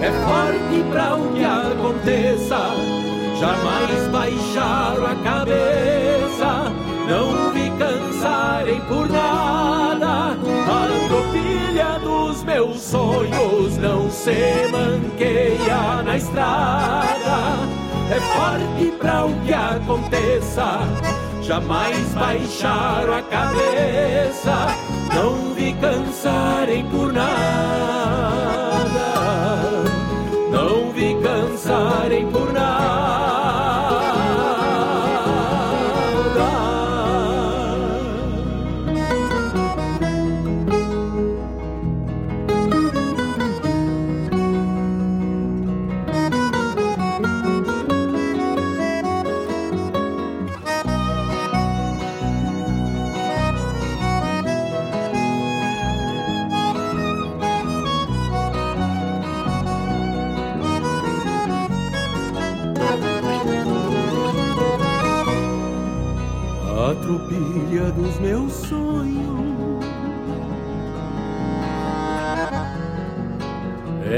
é forte para o que aconteça jamais baixaram a cabeça, não vi cansarem por nada. A tropilha dos meus sonhos não se manqueia na estrada. É forte para o que aconteça, jamais baixaram a cabeça, não vi cansarem por nada.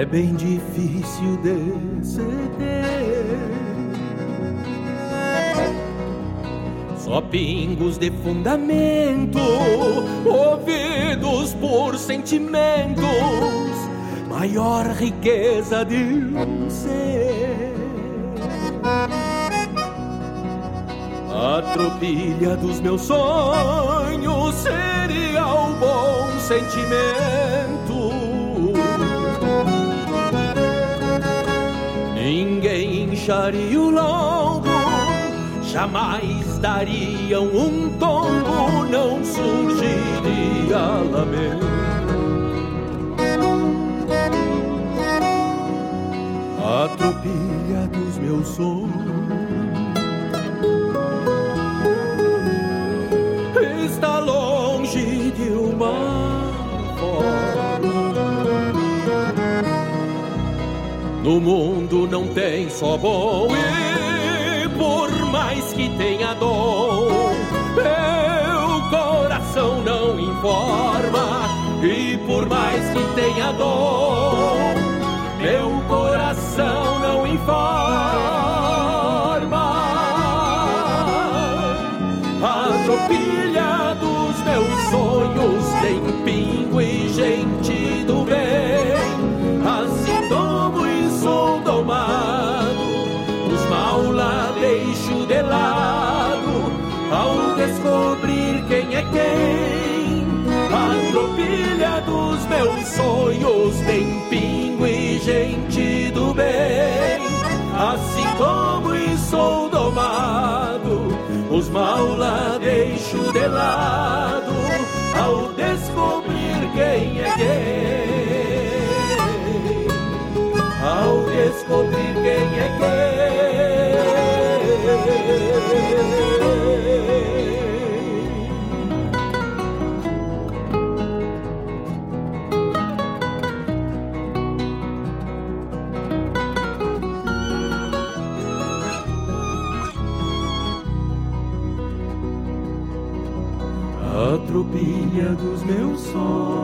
É bem difícil de ceder. Só pingos de fundamento, ouvidos por sentimentos, maior riqueza de um ser. A tropilha dos meus sonhos seria o bom sentimento. Ninguém incharia o longo, jamais dariam um tombo, não surgiria lamento. A tropilha dos meus sonhos No mundo não tem só bom e por mais que tenha dom, meu coração não informa. E por mais que tenha dom, meu coração não informa. A tropilha dos meus sonhos tem pingo e gente do quem. A tropilha dos meus sonhos tem pingo e gente do bem. Assim como sou domado, os mal lá deixo de lado, ao descobrir quem é quem. Ao descobrir quem é quem. Dos meus sonhos.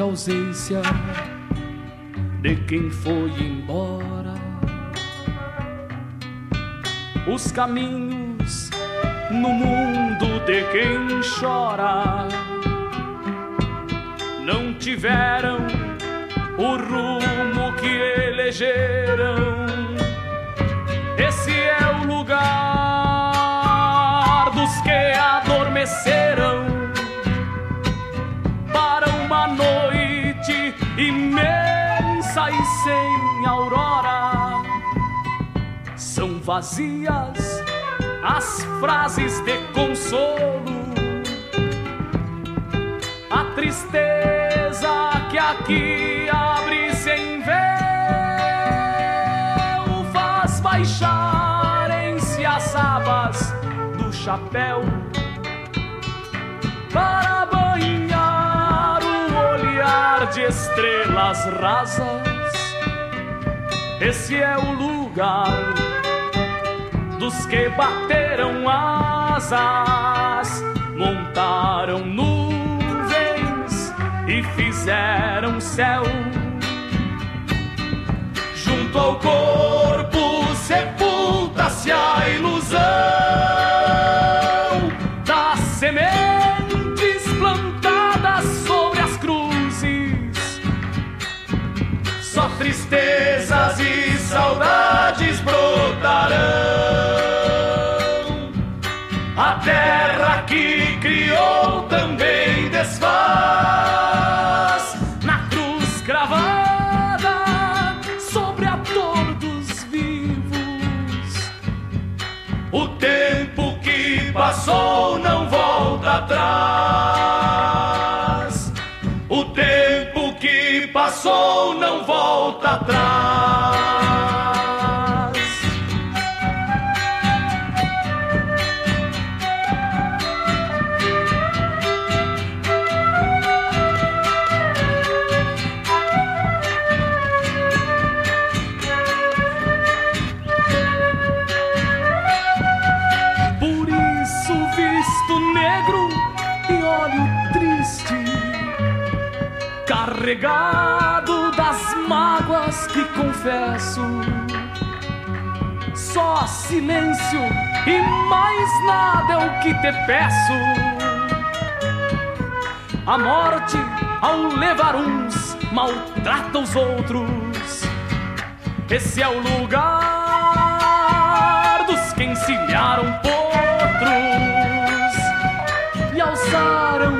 A ausência de quem foi embora. Os caminhos no mundo de quem chora não tiveram o rumo que elegeram. Esse é o lugar vazias as frases de consolo, a tristeza que aqui abre-se em véu faz baixarem-se as abas do chapéu para de estrelas rasas. Esse é o lugar dos que bateram asas, montaram nuvens e fizeram céu. Junto ao corpo atrás. Por isso visto negro e olho triste, que confesso. Só silêncio e mais nada é o que te peço. A morte, ao levar uns, maltrata os outros. Esse é o lugar dos que encilharam potros e alçaram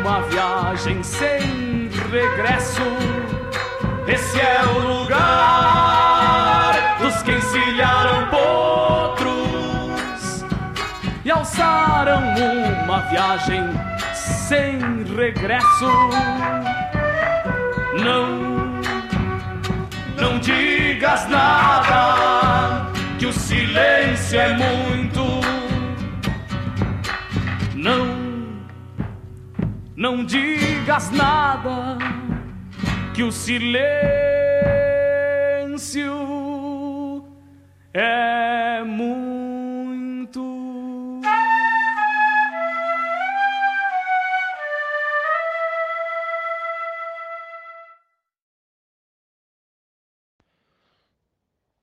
uma viagem sem regresso. Esse é o alçaram uma viagem sem regresso. Não, não digas nada, que o silêncio é muito. Não, não digas nada, que o silêncio é muito.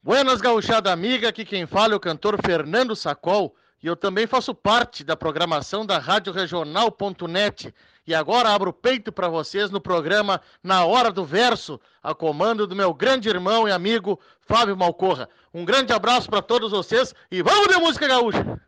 Buenas gauchada amiga, aqui quem fala é o cantor Fernando Sacol e eu também faço parte da programação da Rádio Regional.net e agora abro o peito para vocês no programa Na Hora do Verso, a comando do meu grande irmão e amigo Fábio Malcorra. Um grande abraço para todos vocês e vamos de música gaúcha!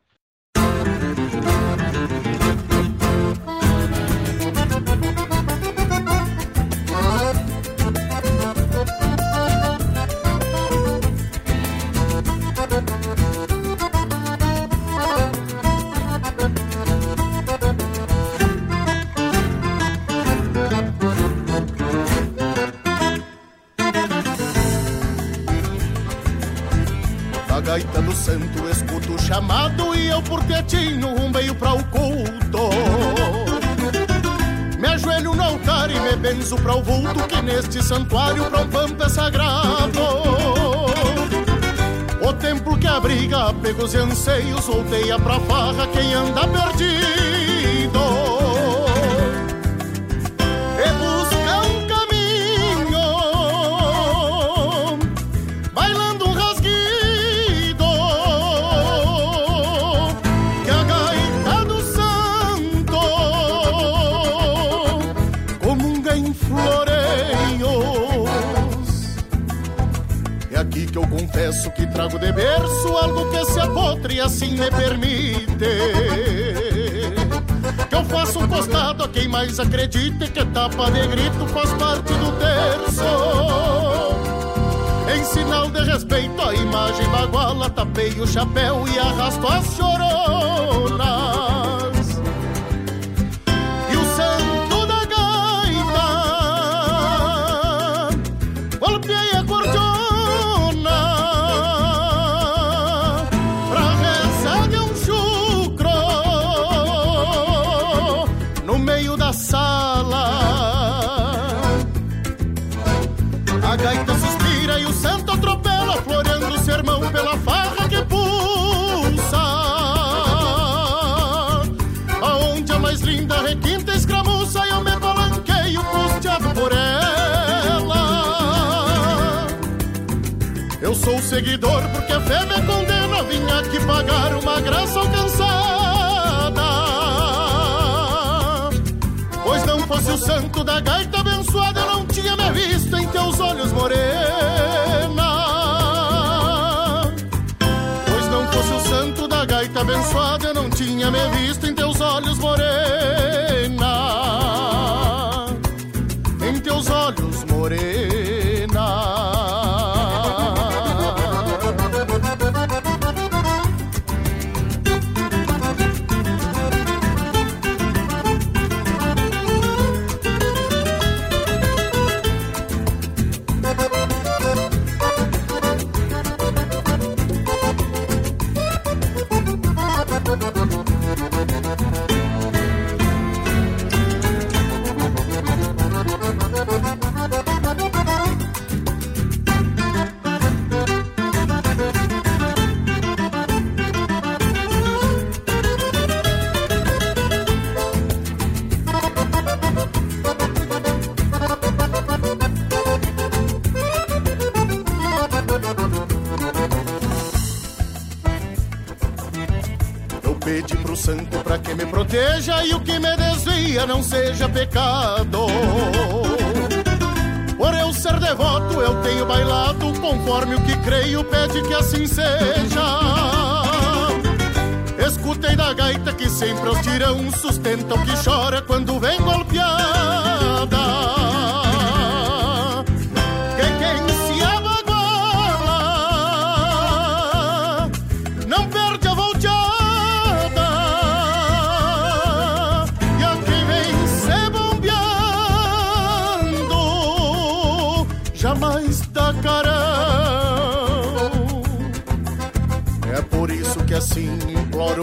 Gaita do santo escuto o chamado e eu por quietinho rumbei pra o culto. Me ajoelho no altar e me benzo pra o vulto que neste santuário pra um pampa é sagrado. O templo que abriga apegos e anseios volteia pra farra quem anda perdido. Confesso que trago de berço algo que se apotre e assim me permite. Que eu faço um costado a quem mais acredite que tapa de grito faz parte do terço. Em sinal de respeito à imagem baguala, tapei o chapéu e arrasto as choronas. Seguidor, porque a fé me condena. Vim aqui pagar uma graça alcançada. Pois não fosse o santo da gaita abençoada, eu não tinha me visto em teus olhos, morena. Desvia não seja pecado. Por eu ser devoto, eu tenho bailado conforme o que creio pede que assim seja. Escutei da gaita que sempre os tirão sustenta o que chora quando vem golpeada.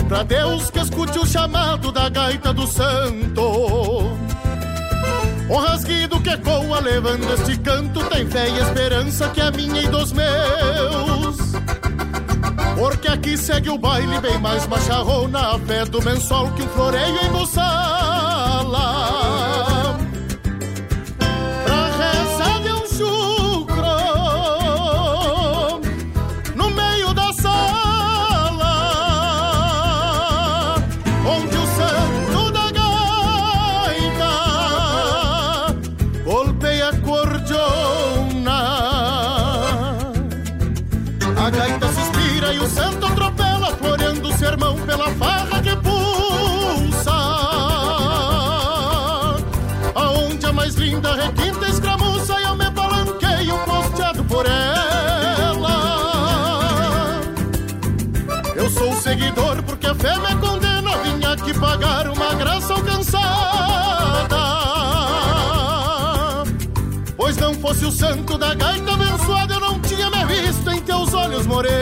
Pra Deus que escute o chamado da gaita do santo. O rasguido que ecoa levando este canto tem fé e esperança que é minha e dos meus. Porque aqui segue o baile bem mais macharrona, a fé do mensual que um floreio em a mais linda requinta escramuça e eu me balanqueio posteado por ela. Eu sou seguidor porque a fé me condena, vim aqui pagar uma graça alcançada. Pois não fosse o santo da gaita abençoada, eu não tinha me visto em teus olhos, morena.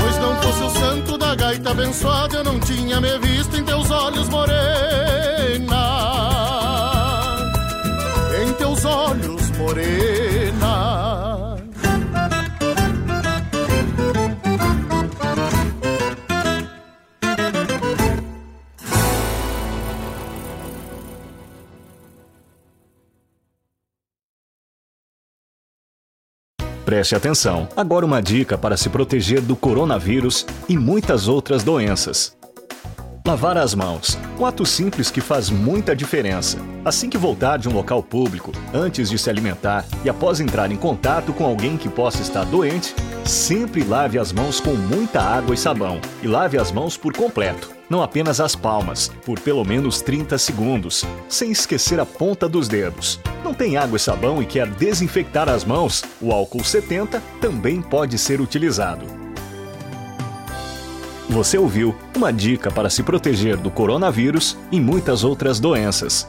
Pois não fosse o santo da gaita abençoada, eu não tinha me visto em teus olhos, morena. Preste atenção. Agora uma dica para se proteger do coronavírus e muitas outras doenças. Lavar as mãos. Um ato simples que faz muita diferença. Assim que voltar de um local público, antes de se alimentar e após entrar em contato com alguém que possa estar doente, sempre lave as mãos com muita água e sabão. E lave as mãos por completo, não apenas as palmas, por pelo menos 30 segundos, sem esquecer a ponta dos dedos. Não tem água e sabão e quer desinfectar as mãos? O álcool 70 também pode ser utilizado. Você ouviu uma dica para se proteger do coronavírus e muitas outras doenças.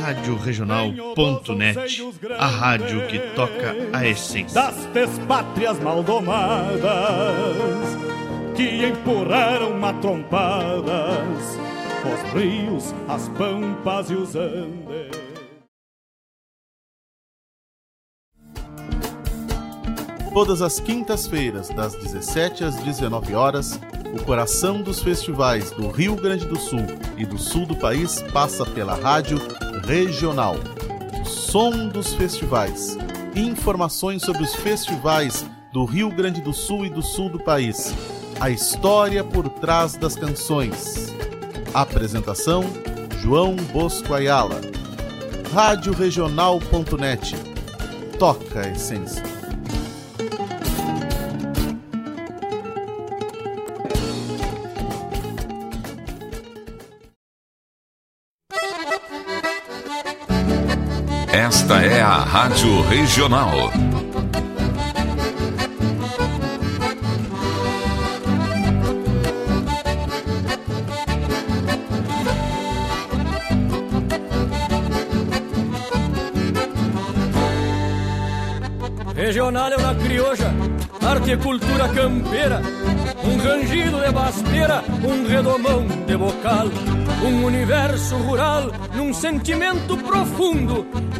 Rádio Regional.net, a rádio que toca a essência. Das despátrias maldomadas que empurraram matrompadas os rios, as pampas e os andes. Todas as quintas-feiras, das 17 às 19 horas, o coração dos festivais do Rio Grande do Sul e do sul do país passa pela rádio regional. Som dos festivais. Informações sobre os festivais do Rio Grande do Sul e do sul do país. A história por trás das canções. Apresentação: João Bosco Ayala. Rádio. Toca a essência. É a Rádio Regional. Regional é uma crioja, arte e cultura campeira, um rangido de basteira, um redomão de bocal. um universo rural num sentimento profundo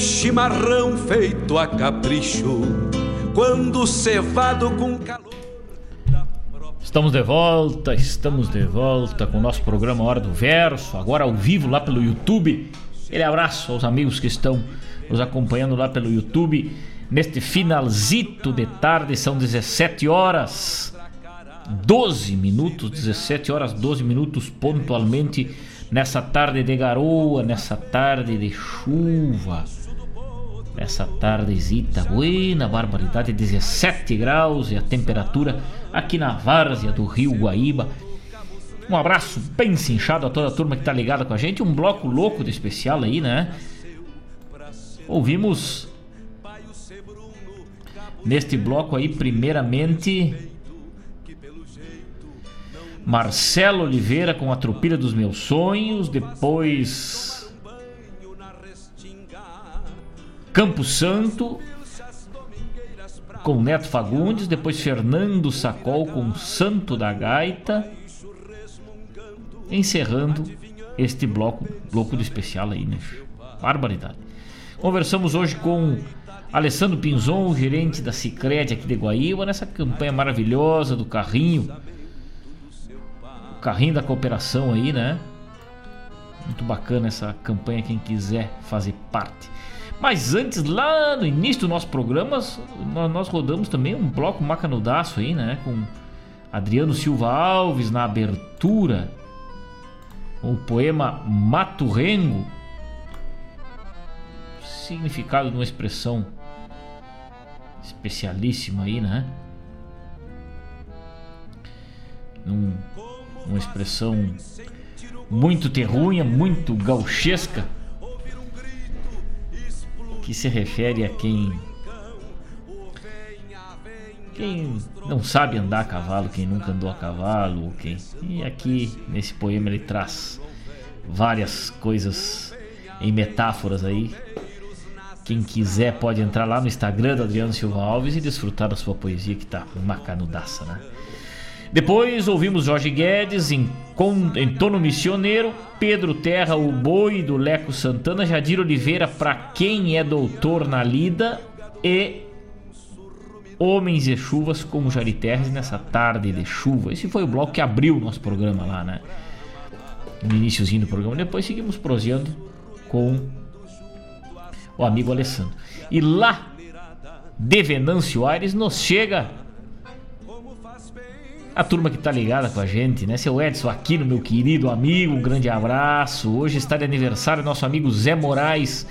Chimarrão feito a capricho, quando cevado com calor. Estamos de volta, estamos de volta com o nosso programa Hora do Verso, agora ao vivo lá pelo YouTube. Ele abraço aos amigos que estão nos acompanhando lá pelo YouTube. Neste finalzito de tarde, são 17 horas 12 minutos, 17 horas 12 minutos pontualmente nessa tarde de garoa, nessa tarde de chuva, nessa tardezita buena, barbaridade, 17 graus e a temperatura aqui na várzea do Rio Guaíba. Um abraço bem cinchado a toda a turma que tá ligada com a gente, um bloco louco de especial aí, né? Ouvimos neste bloco aí, primeiramente Marcelo Oliveira com a Tropilha dos Meus Sonhos, depois Campo Santo com Neto Fagundes, depois Fernando Sacol com Santo da Gaita, encerrando este bloco, bloco do especial aí, né? Barbaridade. Conversamos hoje com Alessandro Pinzon, gerente da Cicred aqui de Guaíba, nessa campanha maravilhosa do carrinho carrinho da cooperação aí, né? Muito bacana essa campanha, quem quiser fazer parte. Mas antes, lá no início do nosso programa, nós rodamos também um bloco macanudaço aí, né? Com Adriano Silva Alves na abertura. O poema Mato Rengo. Significado de uma expressão especialíssima aí, né? Num uma expressão muito terrunha, muito gauchesca, que se refere a quem quem não sabe andar a cavalo, quem nunca andou a cavalo, quem e aqui nesse poema ele traz várias coisas em metáforas aí. Quem quiser pode entrar lá no Instagram do Adriano Silva Alves e desfrutar da sua poesia que tá macanudaça, né? Depois ouvimos Jorge Guedes em, em Tono Missioneiro, Pedro Terra, o Boi do Leco Santana, Jadir Oliveira, para quem é doutor na lida, e Homens e Chuvas com Jari Terres nessa tarde de chuva. Esse foi o bloco que abriu o nosso programa lá, né? No iníciozinho do programa. Depois seguimos proseando com o amigo Alessandro. E lá de Venâncio Aires nos chega a turma que tá ligada com a gente, né? Seu Edson aqui no meu querido amigo, um grande abraço. Hoje está de aniversário nosso amigo Zé Moraes.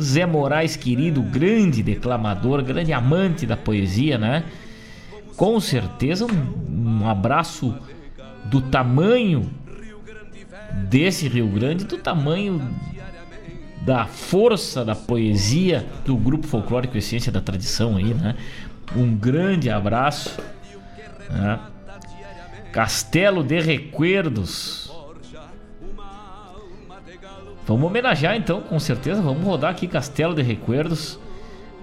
Zé Moraes, querido, grande declamador, grande amante da poesia, né? Com certeza um, um abraço do tamanho desse Rio Grande, do tamanho da força da poesia do grupo folclórico Essência da Tradição aí, né? Um grande abraço. Né? Castelo de Recuerdos. Vamos homenagear então, com certeza. Vamos rodar aqui Castelo de Recuerdos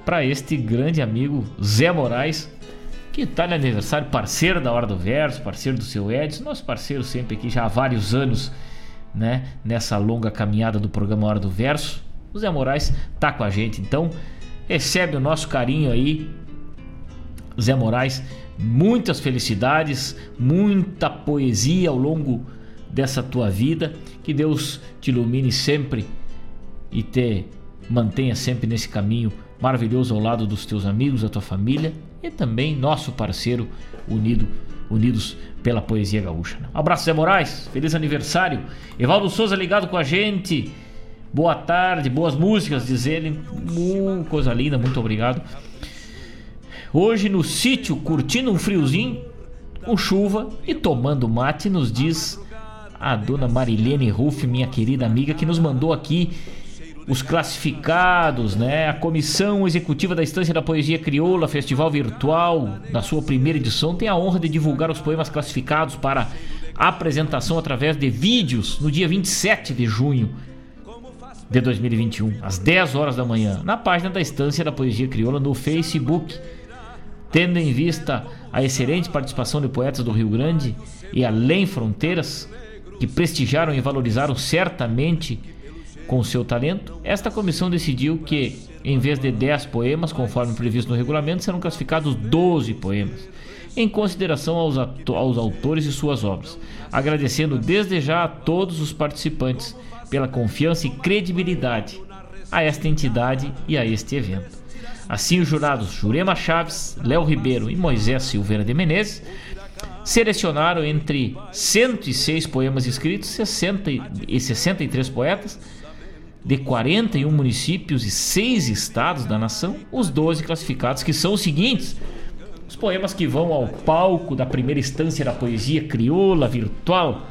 para este grande amigo Zé Moraes, que está de aniversário, parceiro da Hora do Verso, parceiro do seu Edson, nosso parceiro sempre aqui já há vários anos, né? Nessa longa caminhada do programa Hora do Verso. O Zé Moraes tá com a gente, então recebe o nosso carinho aí, Zé Moraes muitas felicidades, muita poesia ao longo dessa tua vida. Que Deus te ilumine sempre e te mantenha sempre nesse caminho maravilhoso ao lado dos teus amigos, da tua família e também nosso parceiro unido, unidos pela poesia gaúcha. Um abraço, Zé Moraes, feliz aniversário. Evaldo Souza ligado com a gente. Boa tarde, boas músicas, diz ele. Uh, coisa linda, muito obrigado. Hoje no sítio, curtindo um friozinho, com chuva e tomando mate, nos diz a dona Marilene Ruff, minha querida amiga, que nos mandou aqui os classificados, né? A comissão executiva da Estância da Poesia Crioula, Festival Virtual, na sua primeira edição, tem a honra de divulgar os poemas classificados para apresentação através de vídeos no dia 27 de junho de 2021, às 10 horas da manhã, na página da Estância da Poesia Crioula no Facebook. Tendo em vista a excelente participação de poetas do Rio Grande e além fronteiras, que prestigiaram e valorizaram certamente com seu talento, esta comissão decidiu que, em vez de 10 poemas, conforme previsto no regulamento, serão classificados 12 poemas, em consideração aos, aos autores e suas obras, agradecendo desde já a todos os participantes pela confiança e credibilidade a esta entidade e a este evento. Assim, os jurados Jurema Chaves, Léo Ribeiro e Moisés Silveira de Menezes selecionaram entre 106 poemas escritos 60 e 63 poetas de 41 municípios e 6 estados da nação, os 12 classificados, que são os seguintes: os poemas que vão ao palco da primeira instância da poesia crioula virtual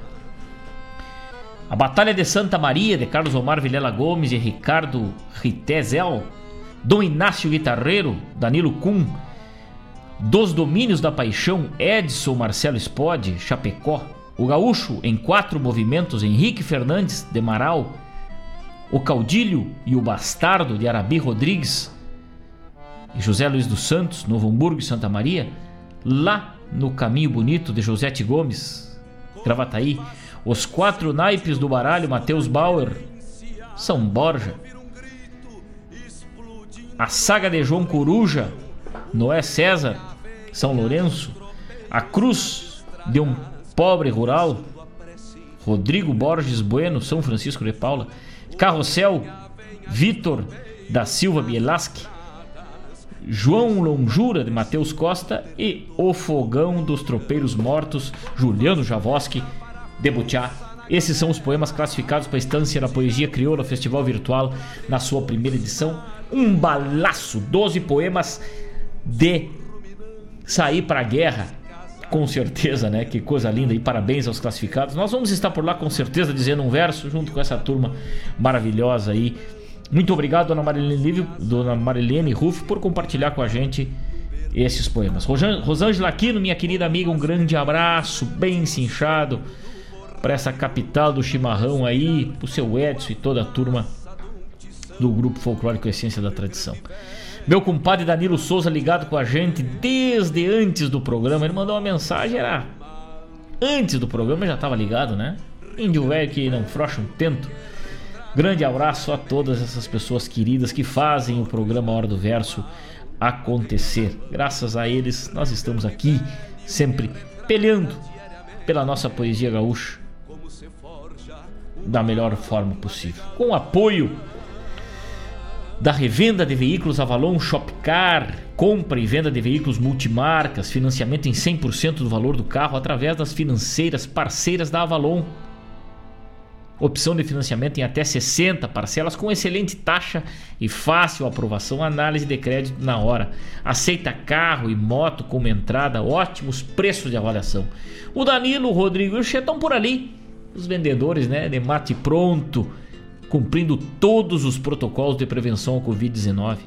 a Batalha de Santa Maria, de Carlos Omar Vilela Gomes e Ricardo Ritezel. Dom Inácio Guitarreiro, Danilo Kuhn. Dos Domínios da Paixão, Edson Marcelo Spode, Chapecó. O Gaúcho, em quatro movimentos, Henrique Fernandes, de Marau. O Caudilho e o Bastardo, de Arabi Rodrigues. E José Luiz dos Santos, Novo Hamburgo e Santa Maria. Lá no Caminho Bonito, de Josete Gomes, Gravataí. Os quatro naipes do baralho, Matheus Bauer, São Borja. A saga de João Coruja, Noé César, São Lourenço. A cruz de um pobre rural, Rodrigo Borges Bueno, São Francisco de Paula. Carrossel, Vitor da Silva Bielasque. João Longura de Matheus Costa e O Fogão dos Tropeiros Mortos, Juliano Javoski de Butiá. Esses são os poemas classificados para a Estância da Poesia Crioula Festival Virtual na sua primeira edição. Um balaço, 12 poemas de sair para a guerra. Com certeza, né? Que coisa linda e parabéns aos classificados. Nós vamos estar por lá com certeza dizendo um verso junto com essa turma maravilhosa aí. Muito obrigado, dona Marilene, dona Marilene Ruff, por compartilhar com a gente esses poemas. Rosângela Aquino, minha querida amiga, um grande abraço, bem cinchado para essa capital do chimarrão aí, pro seu Edson e toda a turma do grupo folclórico Essência da Tradição. Meu compadre Danilo Souza ligado com a gente desde antes do programa. Ele mandou uma mensagem, era antes do programa, já estava ligado, né? Índio velho que não frocha um tento. Grande abraço a todas essas pessoas queridas que fazem o programa Hora do Verso acontecer. Graças a eles, nós estamos aqui sempre peleando pela nossa poesia gaúcha da melhor forma possível. Com apoio da revenda de veículos Avalon Shopcar, compra e venda de veículos multimarcas, financiamento em 100% do valor do carro através das financeiras parceiras da Avalon. Opção de financiamento em até 60 parcelas com excelente taxa e fácil aprovação, análise de crédito na hora. Aceita carro e moto como entrada, ótimos preços de avaliação. O Danilo, o Rodrigo e o Che estão por ali os vendedores né, de mate pronto, cumprindo todos os protocolos de prevenção ao Covid-19.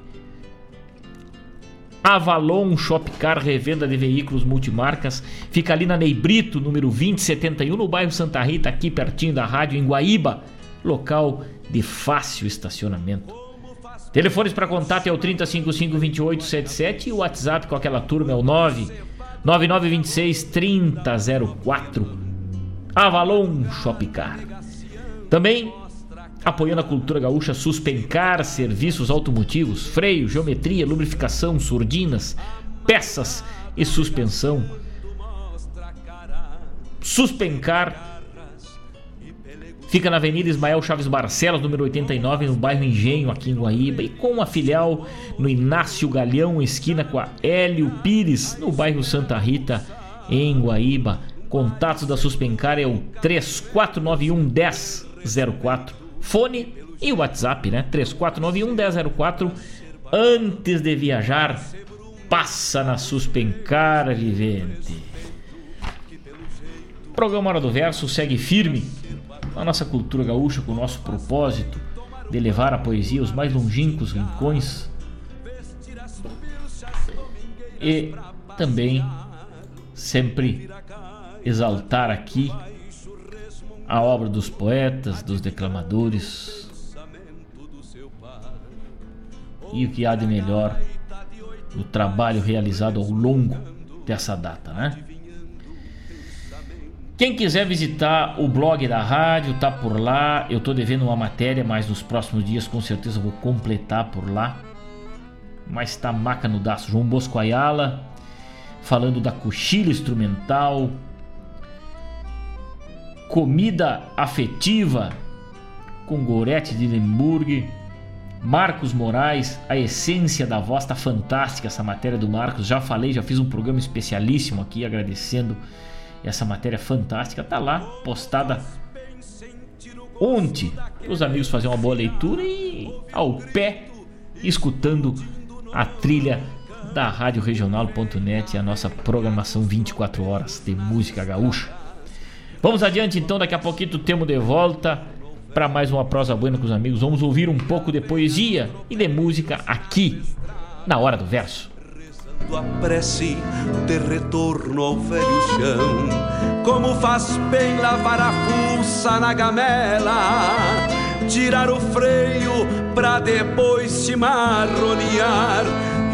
Avalon Shopcar, revenda de veículos multimarcas, fica ali na Neibrito, número 2071, no bairro Santa Rita, aqui pertinho da rádio, em Guaíba, local de fácil estacionamento. Telefones para contato é o 3055-2877 e o WhatsApp com aquela turma é o 9 9926 3004. Avalon Shopcar. Também apoiando a cultura gaúcha, Suspencar serviços automotivos, freio, geometria, lubrificação, surdinas, peças e suspensão. Suspencar fica na Avenida Ismael Chaves Barcelos, número 89, no bairro Engenho, aqui em Guaíba, e com a filial no Inácio Galhão, esquina com a Hélio Pires, no bairro Santa Rita, em Guaíba. Contatos da Suspencar é o 3491 1004. Fone e o WhatsApp, né? 3491 1004. Antes de viajar, passa na Suspencar Vivente. O programa Hora do Verso segue firme na nossa cultura gaúcha com o nosso propósito de levar a poesia aos mais longínquos rincões e também sempre exaltar aqui a obra dos poetas, dos declamadores e o que há de melhor no trabalho realizado ao longo dessa data, né? Quem quiser visitar o blog da rádio, tá por lá. Eu tô devendo uma matéria, mas nos próximos dias com certeza vou completar por lá. Mas tá maca no daço. João Bosco Ayala falando da cochila instrumental, comida afetiva com Gorete de Lemburg, Marcos Moraes, a essência da voz tá fantástica essa matéria do Marcos. Já falei, já fiz um programa especialíssimo aqui agradecendo essa matéria fantástica tá lá, postada ontem. Os amigos fazem uma boa leitura e ao pé, escutando a trilha da Rádio Regional.net, a nossa programação 24 horas de música gaúcha. Vamos adiante então, daqui a pouquinho temos de volta para mais uma prosa buena com os amigos. Vamos ouvir um pouco de poesia e de música aqui na Hora do Verso a prece de retorno ao velho chão. Como faz bem lavar a fuça na gamela, tirar o freio pra depois se marronear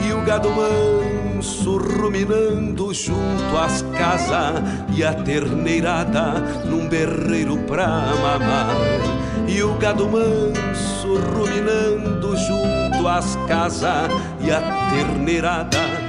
e o gado manso ruminando junto às casas e a terneirada num berreiro pra mamar. E o gado manso ruminando junto às casas e a terneirada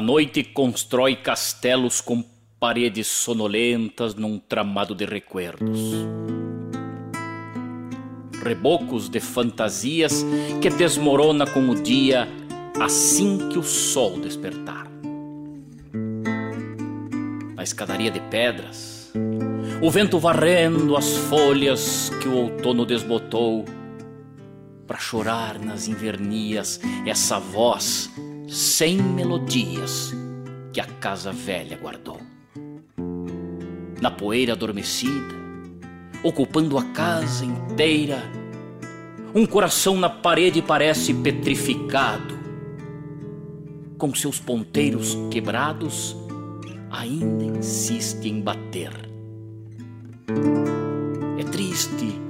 A noite constrói castelos com paredes sonolentas num tramado de recuerdos. Rebocos de fantasias que desmorona com o dia assim que o sol despertar. Na escadaria de pedras, o vento varrendo as folhas que o outono desbotou, para chorar nas invernias essa voz sem melodias que a casa velha guardou. Na poeira adormecida, ocupando a casa inteira, um coração na parede parece petrificado, com seus ponteiros quebrados, ainda insiste em bater. É triste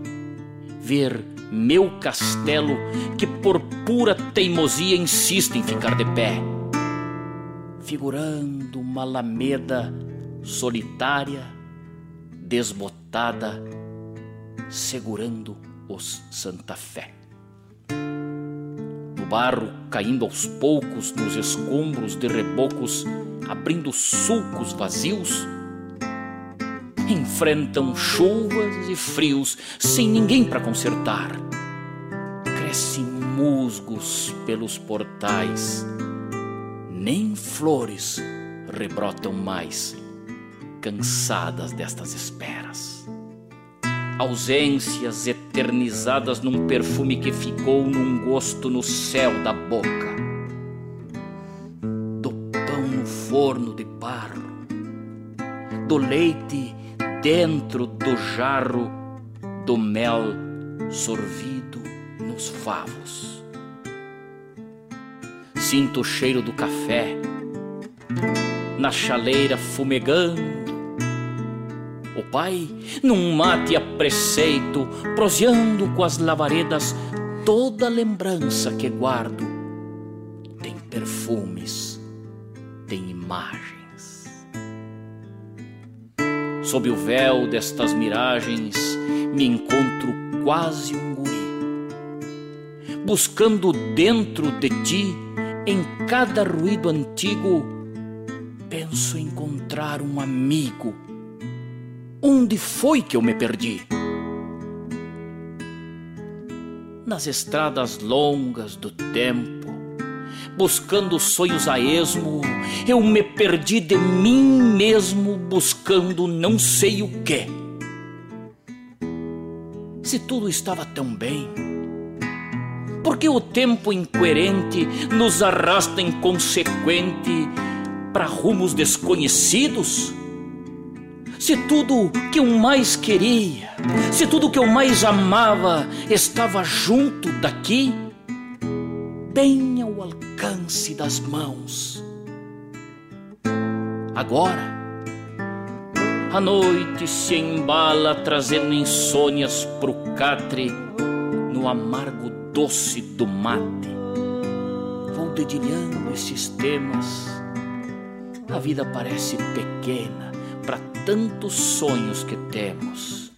ver meu castelo que por pura teimosia insiste em ficar de pé, figurando uma alameda solitária, desbotada, segurando os Santa Fé. No barro caindo aos poucos nos escombros de rebocos, abrindo sulcos vazios, enfrentam chuvas e frios sem ninguém para consertar. Crescem musgos pelos portais, nem flores rebrotam mais, cansadas destas esperas. Ausências eternizadas num perfume que ficou num gosto no céu da boca. Do pão no forno de barro, do leite dentro do jarro do mel sorvido nos favos. Sinto o cheiro do café na chaleira fumegando. O pai, num mate a preceito, proseando com as lavaredas, toda lembrança que guardo tem perfumes, tem imagens sob o véu destas miragens, me encontro quase um guri. Buscando dentro de ti, em cada ruído antigo, penso encontrar um amigo. Onde foi que eu me perdi? Nas estradas longas do tempo, buscando sonhos a esmo, eu me perdi de mim mesmo buscando não sei o que. Se tudo estava tão bem, por que o tempo incoerente nos arrasta inconsequente para rumos desconhecidos? Se tudo que eu mais queria, se tudo que eu mais amava estava junto daqui, bem ao alcance das mãos. Agora, a noite se embala trazendo insônias pro catre no amargo doce do mate. Vou dedilhando esses temas. A vida parece pequena para tantos sonhos que temos.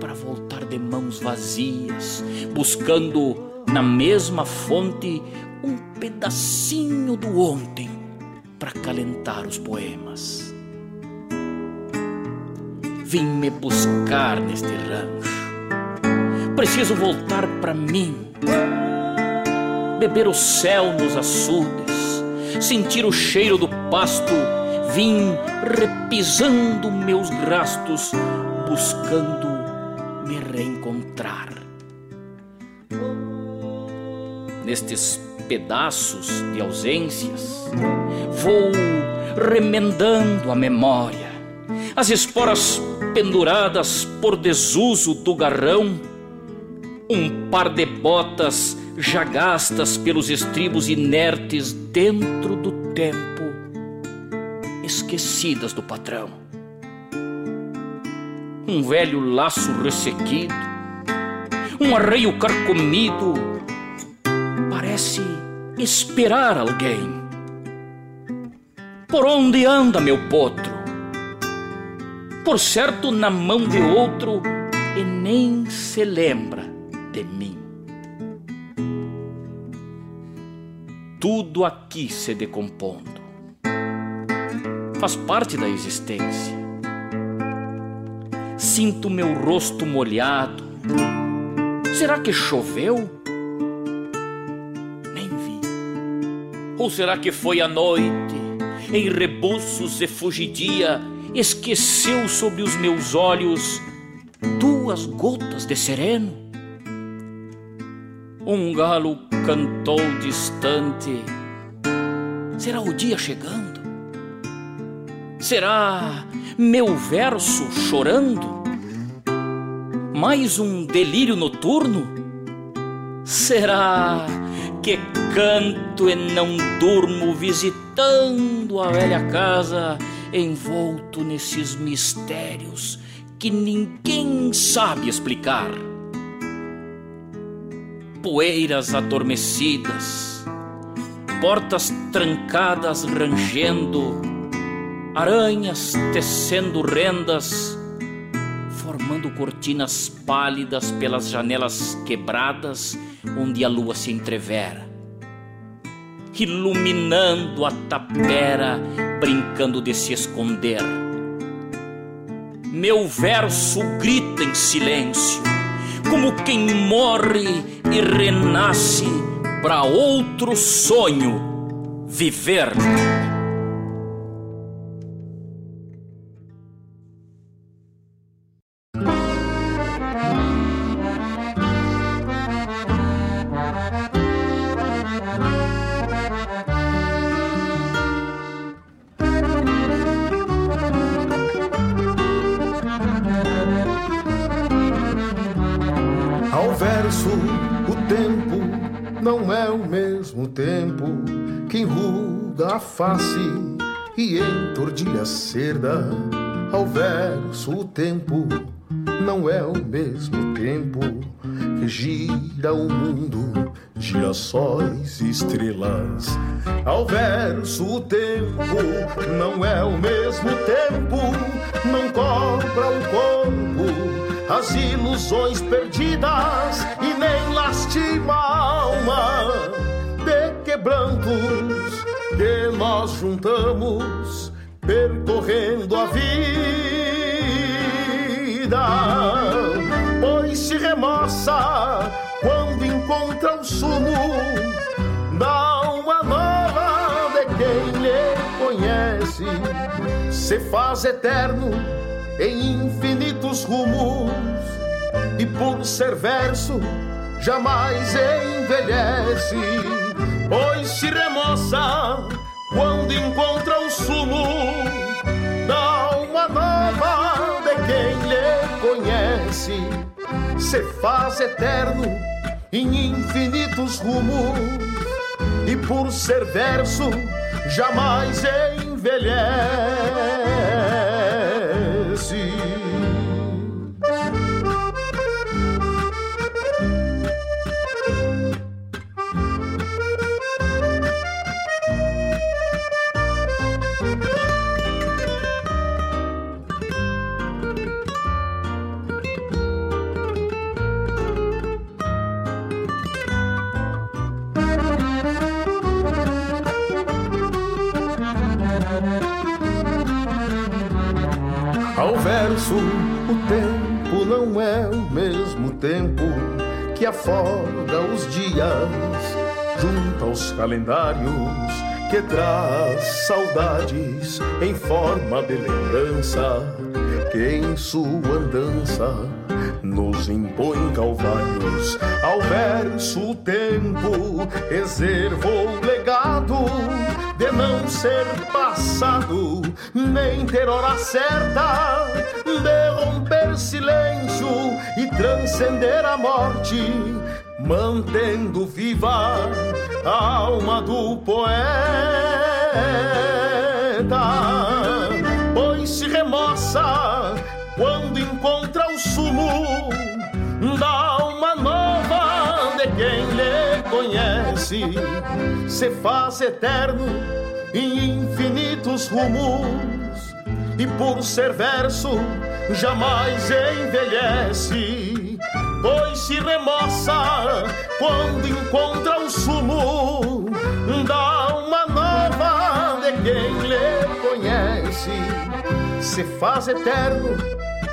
Para voltar de mãos vazias, buscando na mesma fonte um pedacinho do ontem para calentar os poemas. Vim me buscar neste rancho. Preciso voltar para mim, beber o céu nos açudes, sentir o cheiro do pasto. Vim repisando meus rastos, buscando me reencontrar nestes pedaços de ausências, vou remendando a memória, as esporas penduradas por desuso do garrão, um par de botas já gastas pelos estribos inertes dentro do tempo, esquecidas do patrão. Um velho laço ressequido, um arreio carcomido parece esperar alguém. Por onde anda meu potro? Por certo, na mão de outro e nem se lembra de mim. Tudo aqui se decompondo. Faz parte da existência. Sinto meu rosto molhado. Será que choveu? Ou será que foi a noite, em rebuços e fugidia, esqueceu sobre os meus olhos duas gotas de sereno? Um galo cantou distante. Será o dia chegando? Será meu verso chorando? Mais um delírio noturno? Será que canto e não durmo visitando a velha casa, envolto nesses mistérios que ninguém sabe explicar? Poeiras adormecidas, portas trancadas rangendo, aranhas tecendo rendas, formando cortinas pálidas pelas janelas quebradas onde a lua se entrevera, iluminando a tapera, brincando de se esconder. Meu verso grita em silêncio, como quem morre e renasce para outro sonho viver. Face e entordilha a cerda. Ao verso, o tempo não é o mesmo tempo que gira o mundo, girassóis e estrelas. Ao verso, o tempo não é o mesmo tempo, não cobra o corpo as ilusões perdidas e nem lastima a alma de quebrantos que nós juntamos percorrendo a vida. Pois se remoça quando encontra o sumo da alma nova de quem lhe conhece, se faz eterno em infinitos rumos e por ser verso jamais envelhece, pois se remoça quando encontra o sumo da alma nova de quem lhe conhece, se faz eterno em infinitos rumos e por ser verso jamais envelhece. Verso, o tempo não é o mesmo tempo que afoga os dias junto aos calendários que traz saudades em forma de lembrança que em sua andança nos impõe calvários. Ao verso, o tempo reservou legado de não ser passado, nem ter hora certa de romper silêncio e transcender a morte, mantendo viva a alma do poeta. Conhece, se faz eterno em infinitos rumos e por ser verso jamais envelhece, pois se remoça quando encontra o sumo da alma nova de quem lhe conhece, se faz eterno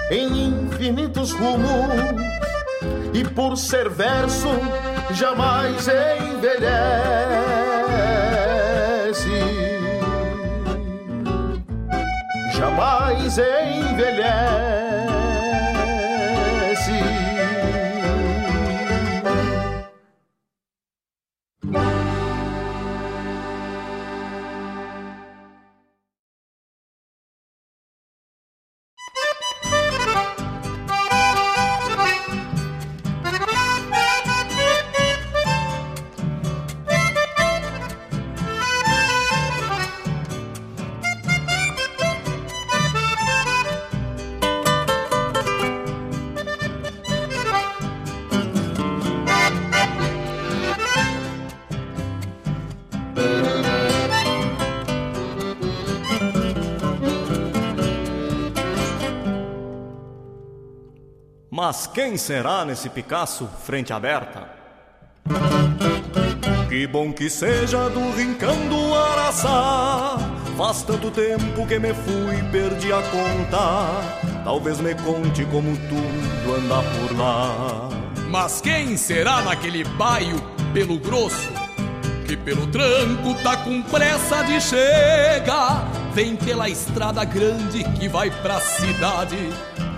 em infinitos rumos e por ser verso jamais envelhece. Jamais envelhece. Mas quem será nesse Picasso frente aberta? Que bom que seja do rincão do Araçá. Faz tanto tempo que me fui, perdi a conta. Talvez me conte como tudo anda por lá. Mas quem será naquele baio pelo grosso? Que pelo tranco tá com pressa de chegar. Vem pela estrada grande que vai pra cidade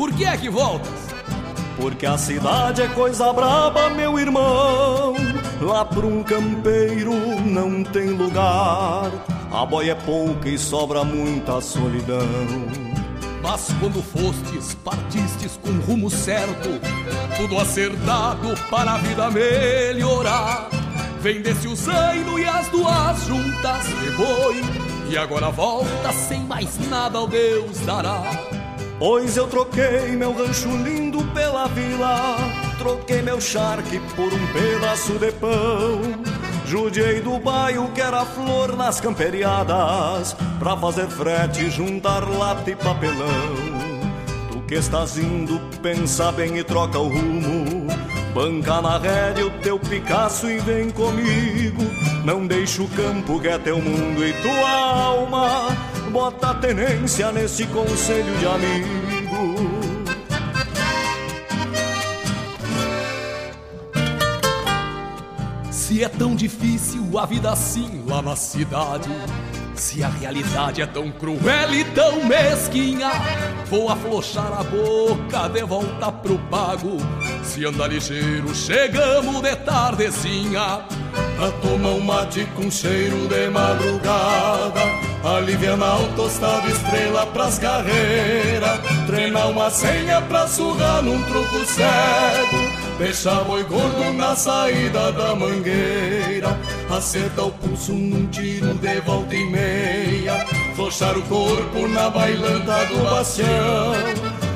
Por que é que voltas? Porque a cidade é coisa braba, meu irmão. Lá pra um campeiro não tem lugar. A boia é pouca e sobra muita solidão. Mas quando fostes, partistes com rumo certo, tudo acertado para a vida melhorar. Vendesse o zaino e as duas juntas de boi, e agora volta sem mais nada ao Deus dará. Pois eu troquei meu rancho lindo pela vila, troquei meu charque por um pedaço de pão. Judiei do bairro que era flor nas camperiadas, pra fazer frete juntar lata e papelão. Tu que estás indo, pensa bem e troca o rumo. Banca na rédea o teu Picasso e vem comigo. Não deixa o campo que é teu mundo e tua alma bota tenência nesse conselho de amigo. Se é tão difícil a vida assim lá na cidade, se a realidade é tão cruel e tão mesquinha, vou afrouxar a boca de volta pro pago. Se anda ligeiro, chegamos de tardezinha. Pra tomar um mate com cheiro de madrugada. Alivianar o tostado estrela pras carreiras Treinar uma senha pra surrar num truco cego. Deixar boi gordo na saída da mangueira. Acertar o pulso num tiro de volta e meia. Flochar o corpo na bailanta do bastião.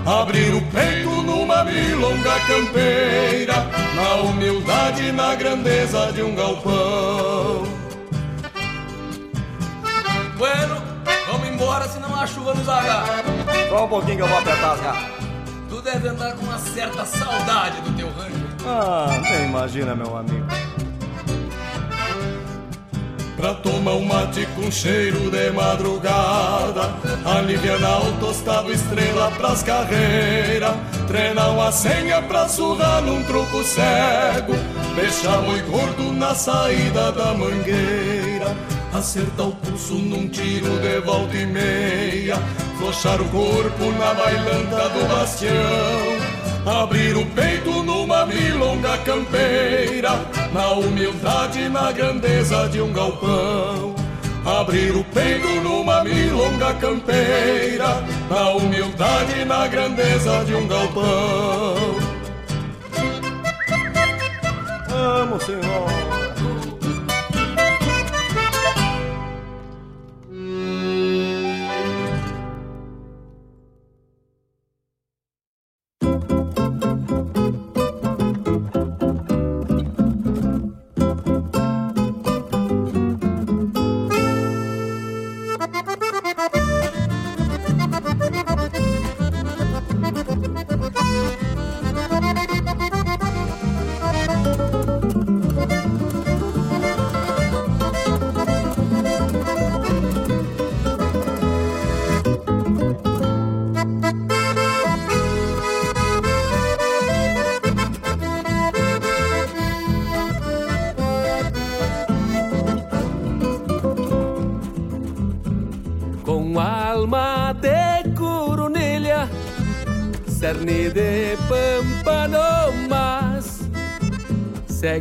Abrir o peito numa milonga campeira Na humildade e na grandeza de um galpão. Bueno, vamos embora senão a chuva nos agarra. Só um pouquinho que eu vou apertar as garras. Tu deve andar com uma certa saudade do teu rancho. Ah, nem imagina meu amigo Pra tomar um mate com cheiro de madrugada. Alivianar o tostado estrela pras carreiras Treinar uma senha pra surrar num truco cego. Deixar boi gordo na saída da mangueira. Acertar o pulso num tiro de volta e meia. Flochar o corpo na bailanta do bastião Abrir o peito numa milonga campeira Na humildade na grandeza de um galpão Abrir o peito numa milonga campeira Na humildade na grandeza de um galpão vamos, senhor.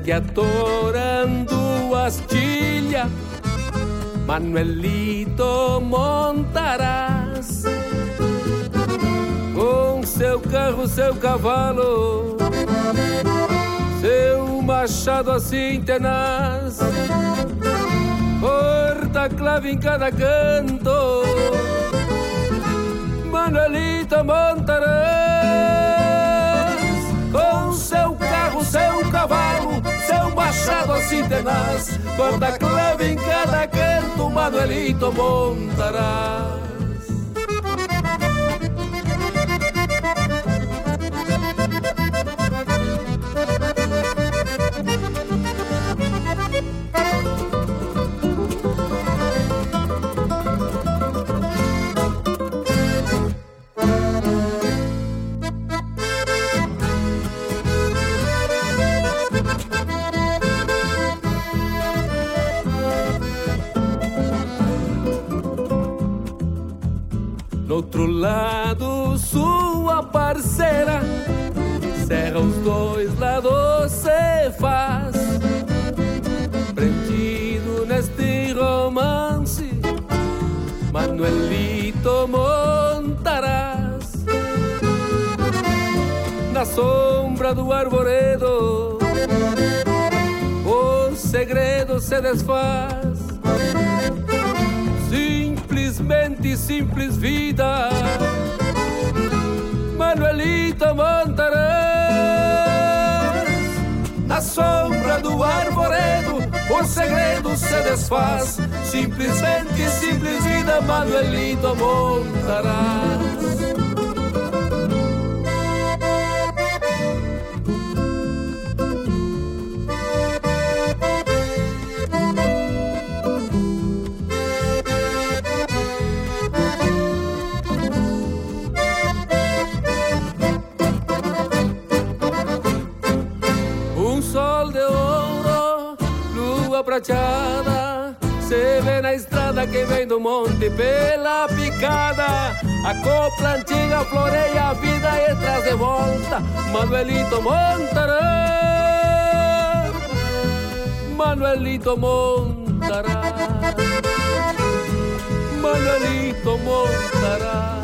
Segue atorando astilha, Manuelito Montarás. Com seu carro, seu cavalo, seu machado assim tenaz corta clave em cada canto. Manuelito Montarás, assim tenaz, corta clave em cada canto. Manuelito Montarás. Sombra do arvoredo. O segredo se desfaz. Simplesmente simples vida. Manuelito Montarás Na sombra do arvoredo O segredo se desfaz. Simplesmente simples vida Manuelito Montarás prateada Se vê na estrada quem vem do monte pela picada. A copla antiga floreia a vida e traz de volta Manuelito Montarás Manuelito Montarás Manuelito Montarás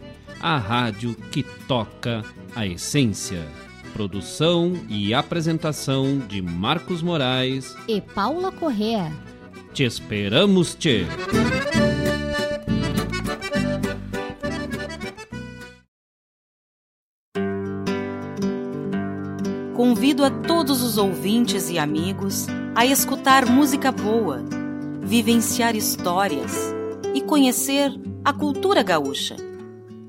a rádio que toca a essência. Produção e apresentação de Marcos Moraes e Paula Correa. Te esperamos, te. Convido a todos os ouvintes e amigos a escutar música boa, vivenciar histórias e conhecer a cultura gaúcha.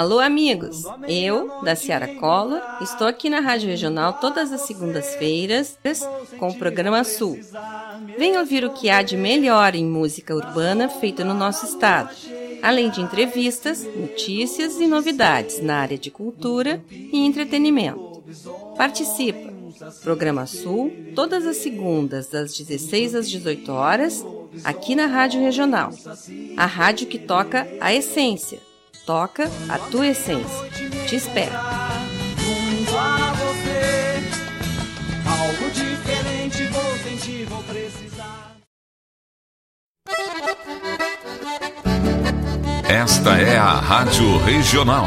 Alô, amigos! Eu, da Ciara Collor, estou aqui na Rádio Regional todas as segundas-feiras com o programa Sul. Venha ouvir o que há de melhor em música urbana feita no nosso estado, além de entrevistas, notícias e novidades na área de cultura e entretenimento. Participa! Programa Sul, todas as segundas, das 16 às 18 horas, aqui na Rádio Regional. A rádio que toca a essência toca a tua essência. Te espero. Junto a você, algo diferente vou sentir, vou precisar. Esta é a Rádio Regional.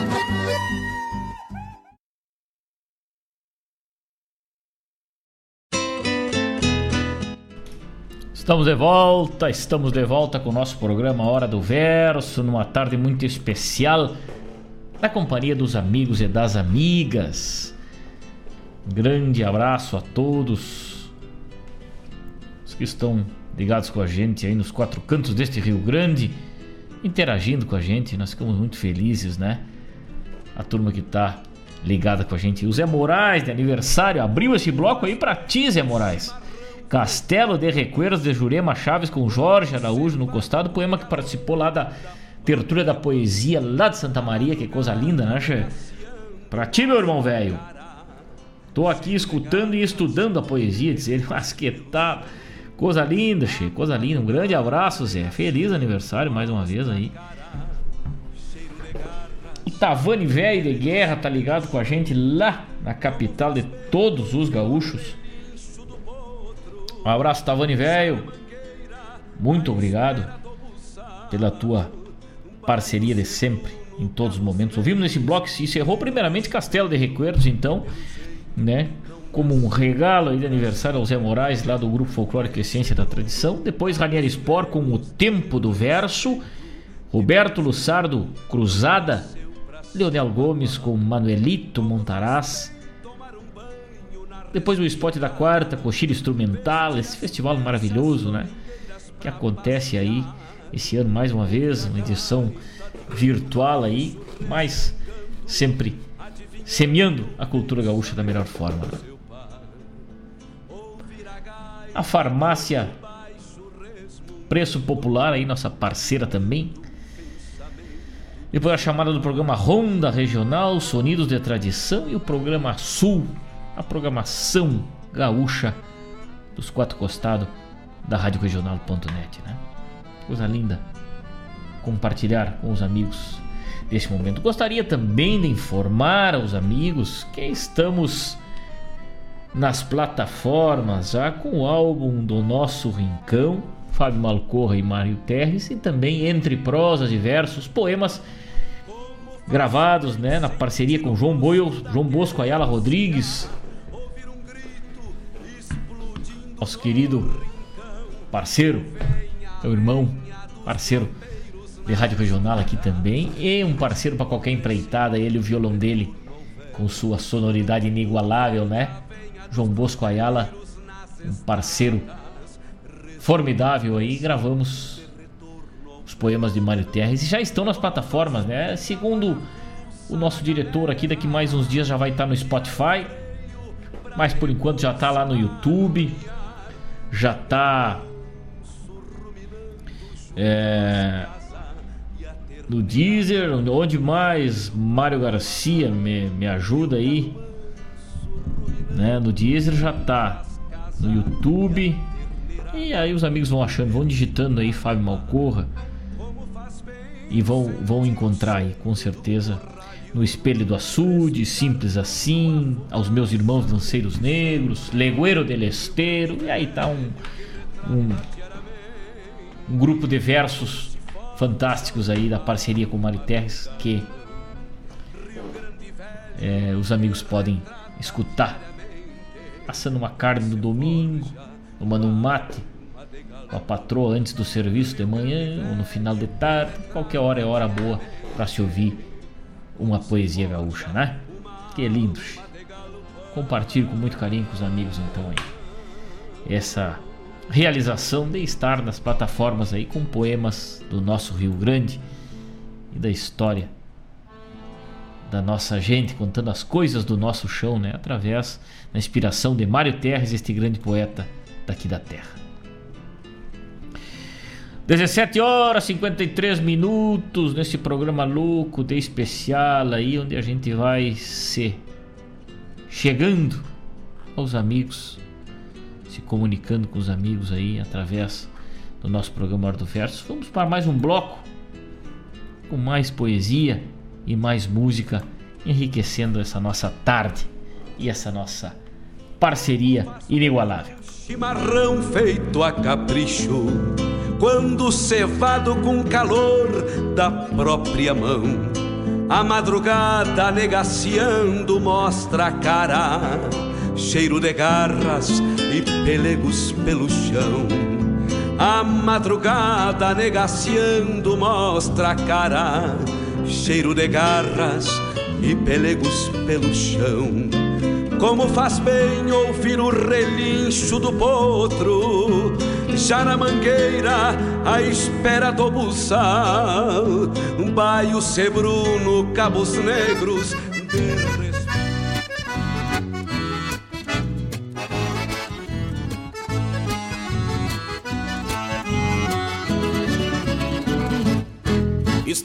Estamos de volta, estamos de volta com o nosso programa Hora do Verso, numa tarde muito especial, na companhia dos amigos e das amigas. grande abraço a todos os que estão ligados com a gente aí nos quatro cantos deste Rio Grande, interagindo com a gente, nós ficamos muito felizes, né? A turma que está ligada com a gente. O Zé Moraes, de aniversário, abriu esse bloco aí para ti, Zé Moraes. Castelo de Recueros de Jurema Chaves com Jorge Araújo no costado, poema que participou lá da abertura da poesia lá de Santa Maria, que coisa linda, né, che? Pra ti, meu irmão velho. Tô aqui escutando e estudando a poesia, diz ele, mas que tá. Coisa linda, che, coisa linda. Um grande abraço, Zé. Feliz aniversário mais uma vez aí. Tavani velho de guerra tá ligado com a gente lá na capital de todos os gaúchos. Um abraço, Tavani velho. Muito obrigado pela tua parceria de sempre, em todos os momentos. Ouvimos nesse bloco se encerrou primeiramente Castelo de Recuerdos, então, né? Como um regalo de aniversário ao Zé Moraes, lá do Grupo Folclórico Essência da Tradição. Depois Ranieri Sport com o Tempo do Verso. Roberto Lussardo Cruzada. Leonel Gomes com Manuelito Montaraz. Depois o spot da quarta, Coxilha Instrumental, esse festival maravilhoso, né? Que acontece aí esse ano mais uma vez, uma edição virtual aí, mas sempre semeando a cultura gaúcha da melhor forma. Né? A farmácia Preço Popular aí, nossa parceira também. Depois a chamada do programa Ronda Regional, Sonidos de Tradição e o programa Sul a programação gaúcha dos quatro costados da Rádio Regional.net, né? Coisa linda compartilhar com os amigos deste momento. Gostaria também de informar aos amigos que estamos nas plataformas já com o álbum do nosso Rincão, Fábio Malcorra e Mário Terres, e também entre prosas e versos, poemas gravados né, na parceria com João, Boio, João Bosco Ayala Rodrigues, nosso querido parceiro, meu irmão, parceiro de rádio regional aqui também, e um parceiro para qualquer empreitada, ele o violão dele com sua sonoridade inigualável, né? João Bosco Ayala, um parceiro formidável aí, gravamos os poemas de Mário Terres e já estão nas plataformas, né? Segundo o nosso diretor aqui, daqui mais uns dias já vai estar no Spotify, mas por enquanto já está lá no YouTube, já está é, no Deezer, onde mais Mário Garcia me, me ajuda aí né? No Deezer já tá. No YouTube. E aí os amigos vão achando, vão digitando aí Fábio Malcorra. E vão, vão encontrar aí, com certeza. No Espelho do Açude, Simples Assim, Aos Meus Irmãos Lanceiros Negros, Legueiro del Esteiro. E aí tá um, um, um grupo de versos fantásticos aí da parceria com o Mário Terres que é, os amigos podem escutar assando uma carne no domingo, tomando um mate com a patroa antes do serviço de manhã ou no final de tarde, qualquer hora é hora boa para se ouvir uma poesia gaúcha, né? Que lindo. Compartilhe com muito carinho com os amigos então aí. Essa realização de estar nas plataformas aí com poemas do nosso Rio Grande e da história da nossa gente, contando as coisas do nosso chão, né? Através da inspiração de Mário Terres, este grande poeta daqui da terra. 17 horas 53 minutos nesse programa louco de especial aí, onde a gente vai se chegando aos amigos, se comunicando com os amigos aí através do nosso programa Hora do Verso. Vamos para mais um bloco com mais poesia e mais música, enriquecendo essa nossa tarde e essa nossa parceria inigualável. Chimarrão feito a capricho, quando cevado com calor da própria mão. A madrugada negaciando mostra a cara, cheiro de garras e pelegos pelo chão. A madrugada negaciando mostra a cara, cheiro de garras e pelegos pelo chão. Como faz bem ouvir o relincho do potro, já na mangueira à espera do buçal, baio sebruno, cabos negros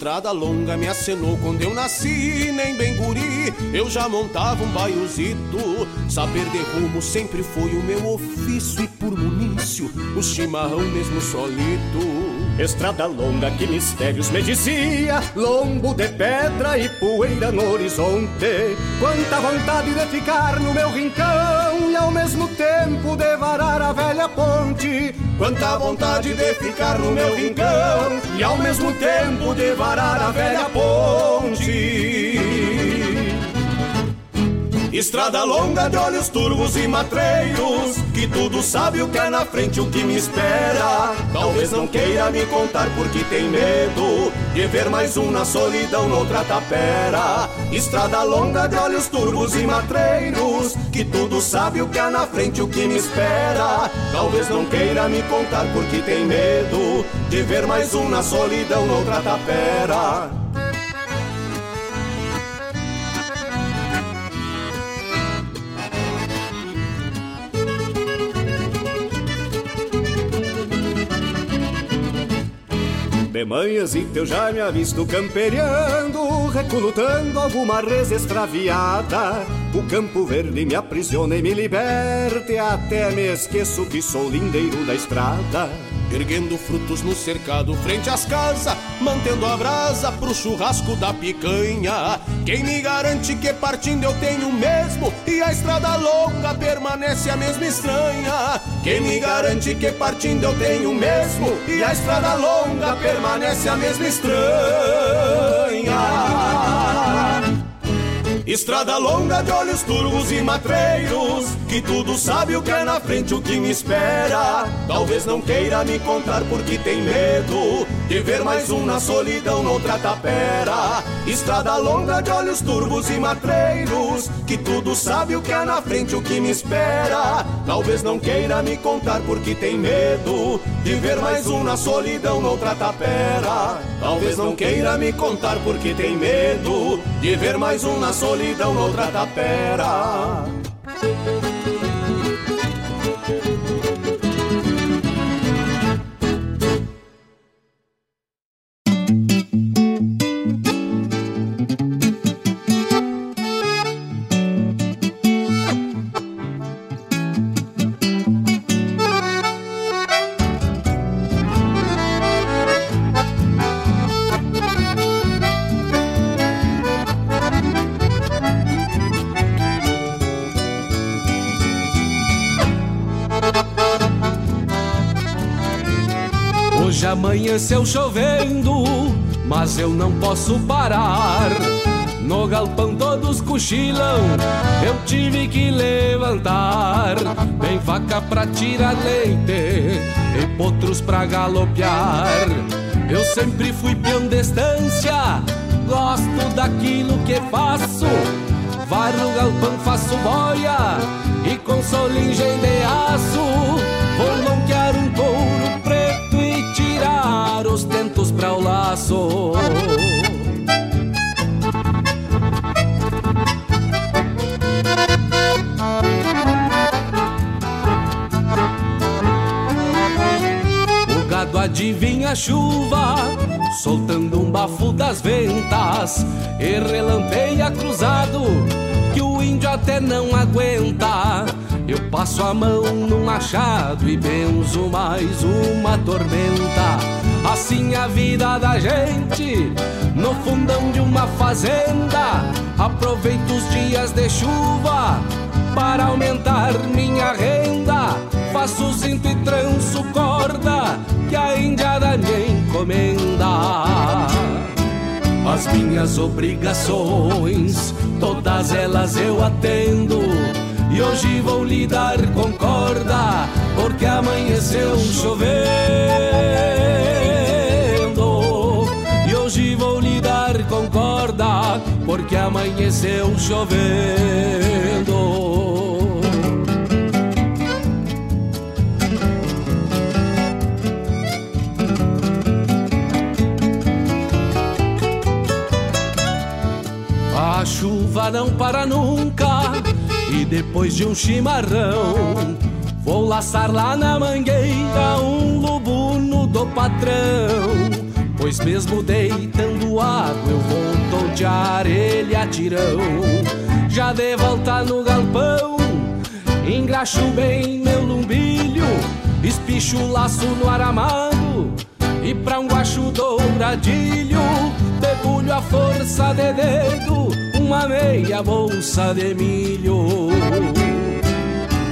Estrada longa me acenou quando eu nasci, nem bem guri, eu já montava um baiozito. Saber de rumo sempre foi o meu ofício e por munício, o chimarrão mesmo solito. Estrada longa que mistérios me dizia, lombo de pedra e poeira no horizonte. Quanta vontade de ficar no meu rincão e ao mesmo tempo de varar a velha ponte. Quanta vontade de ficar no meu rincão e ao mesmo tempo de varar a velha ponte. Estrada longa de olhos turvos e matreiros Que tudo sabe o que é na frente, o que me espera. Talvez não queira me contar porque tem medo De ver mais um na solidão noutra tapera. Estrada longa de olhos turvos e matreiros Que tudo sabe o que é na frente, o que me espera. Talvez não queira me contar porque tem medo De ver mais um na solidão noutra tapera De manhãzita eu já me avisto camperiando, recrutando alguma res extraviada. O campo verde me aprisiona e me liberte, até me esqueço que sou lindeiro da estrada. Erguendo frutos no cercado frente às casas, mantendo a brasa pro churrasco da picanha. Quem me garante que partindo eu tenho mesmo e a estrada longa permanece a mesma estranha? Quem me garante que partindo eu tenho mesmo e a estrada longa permanece a mesma estranha? Estrada longa de olhos turvos e matreiros Que tudo sabe o que é na frente, o que me espera. Talvez não queira me contar porque tem medo De ver mais um na solidão noutra tapera. Estrada longa de olhos turvos e matreiros Que tudo sabe o que é na frente, o que me espera. Talvez não queira me contar porque tem medo De ver mais um na solidão noutra tapera. Talvez não queira me contar porque tem medo De ver mais um na solidão noutra tapera. Amanheceu chovendo, mas eu não posso parar. No galpão todos cochilam, eu tive que levantar. Bem vaca pra tirar leite e potros pra galopear. Eu sempre fui peão de estância, gosto daquilo que faço. Varro o galpão, faço boia e com solingem de aço. O gado adivinha a chuva, soltando um bafo das ventas, e relampeia cruzado, que o índio até não aguenta. Eu passo a mão no machado e benzo mais uma tormenta. Assim a vida da gente, no fundão de uma fazenda. Aproveito os dias de chuva para aumentar minha renda. Faço cinto e tranço corda que a índia me encomenda. As minhas obrigações, todas elas eu atendo. E hoje vou lidar com corda, porque amanheceu chovendo. E hoje vou lidar com corda, porque amanheceu chovendo. Chuva não para nunca. E depois de um chimarrão Vou laçar lá na mangueira um lubuno do patrão. Pois mesmo deitando água eu vou tontear ele a tirão. Já de volta no galpão Engraxo bem meu lumbilho Espicho o laço no aramado. E pra um guacho douradilho Debulho a força de dedo Uma meia bolsa de milho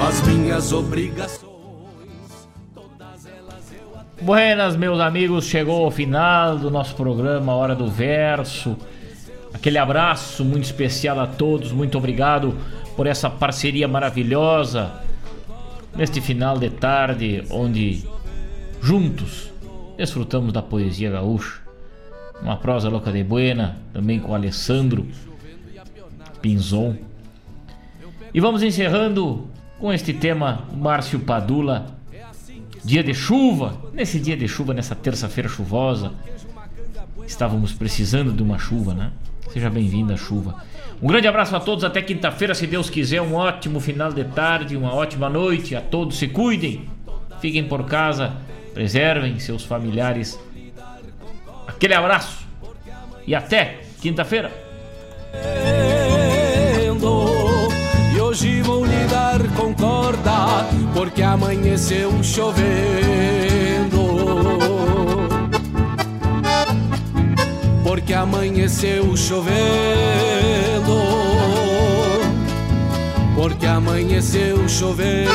As minhas obrigações Buenas, meus amigos, chegou ao final do nosso programa Hora do Verso. Aquele abraço muito especial a todos, muito obrigado por essa parceria maravilhosa neste final de tarde, onde juntos desfrutamos da poesia gaúcha. Uma prosa louca de buena, também com Alessandro Pinzon. E vamos encerrando com este tema Márcio Padula dia de chuva, nesse dia de chuva, nessa terça-feira chuvosa. Estávamos precisando de uma chuva, né? Seja bem-vinda a chuva. Um grande abraço a todos, até quinta-feira, se Deus quiser. Um ótimo final de tarde, uma ótima noite. A todos se cuidem, fiquem por casa, preservem seus familiares. Aquele abraço e até quinta-feira. Porque amanheceu chovendo. Porque amanheceu chovendo. Porque amanheceu chovendo.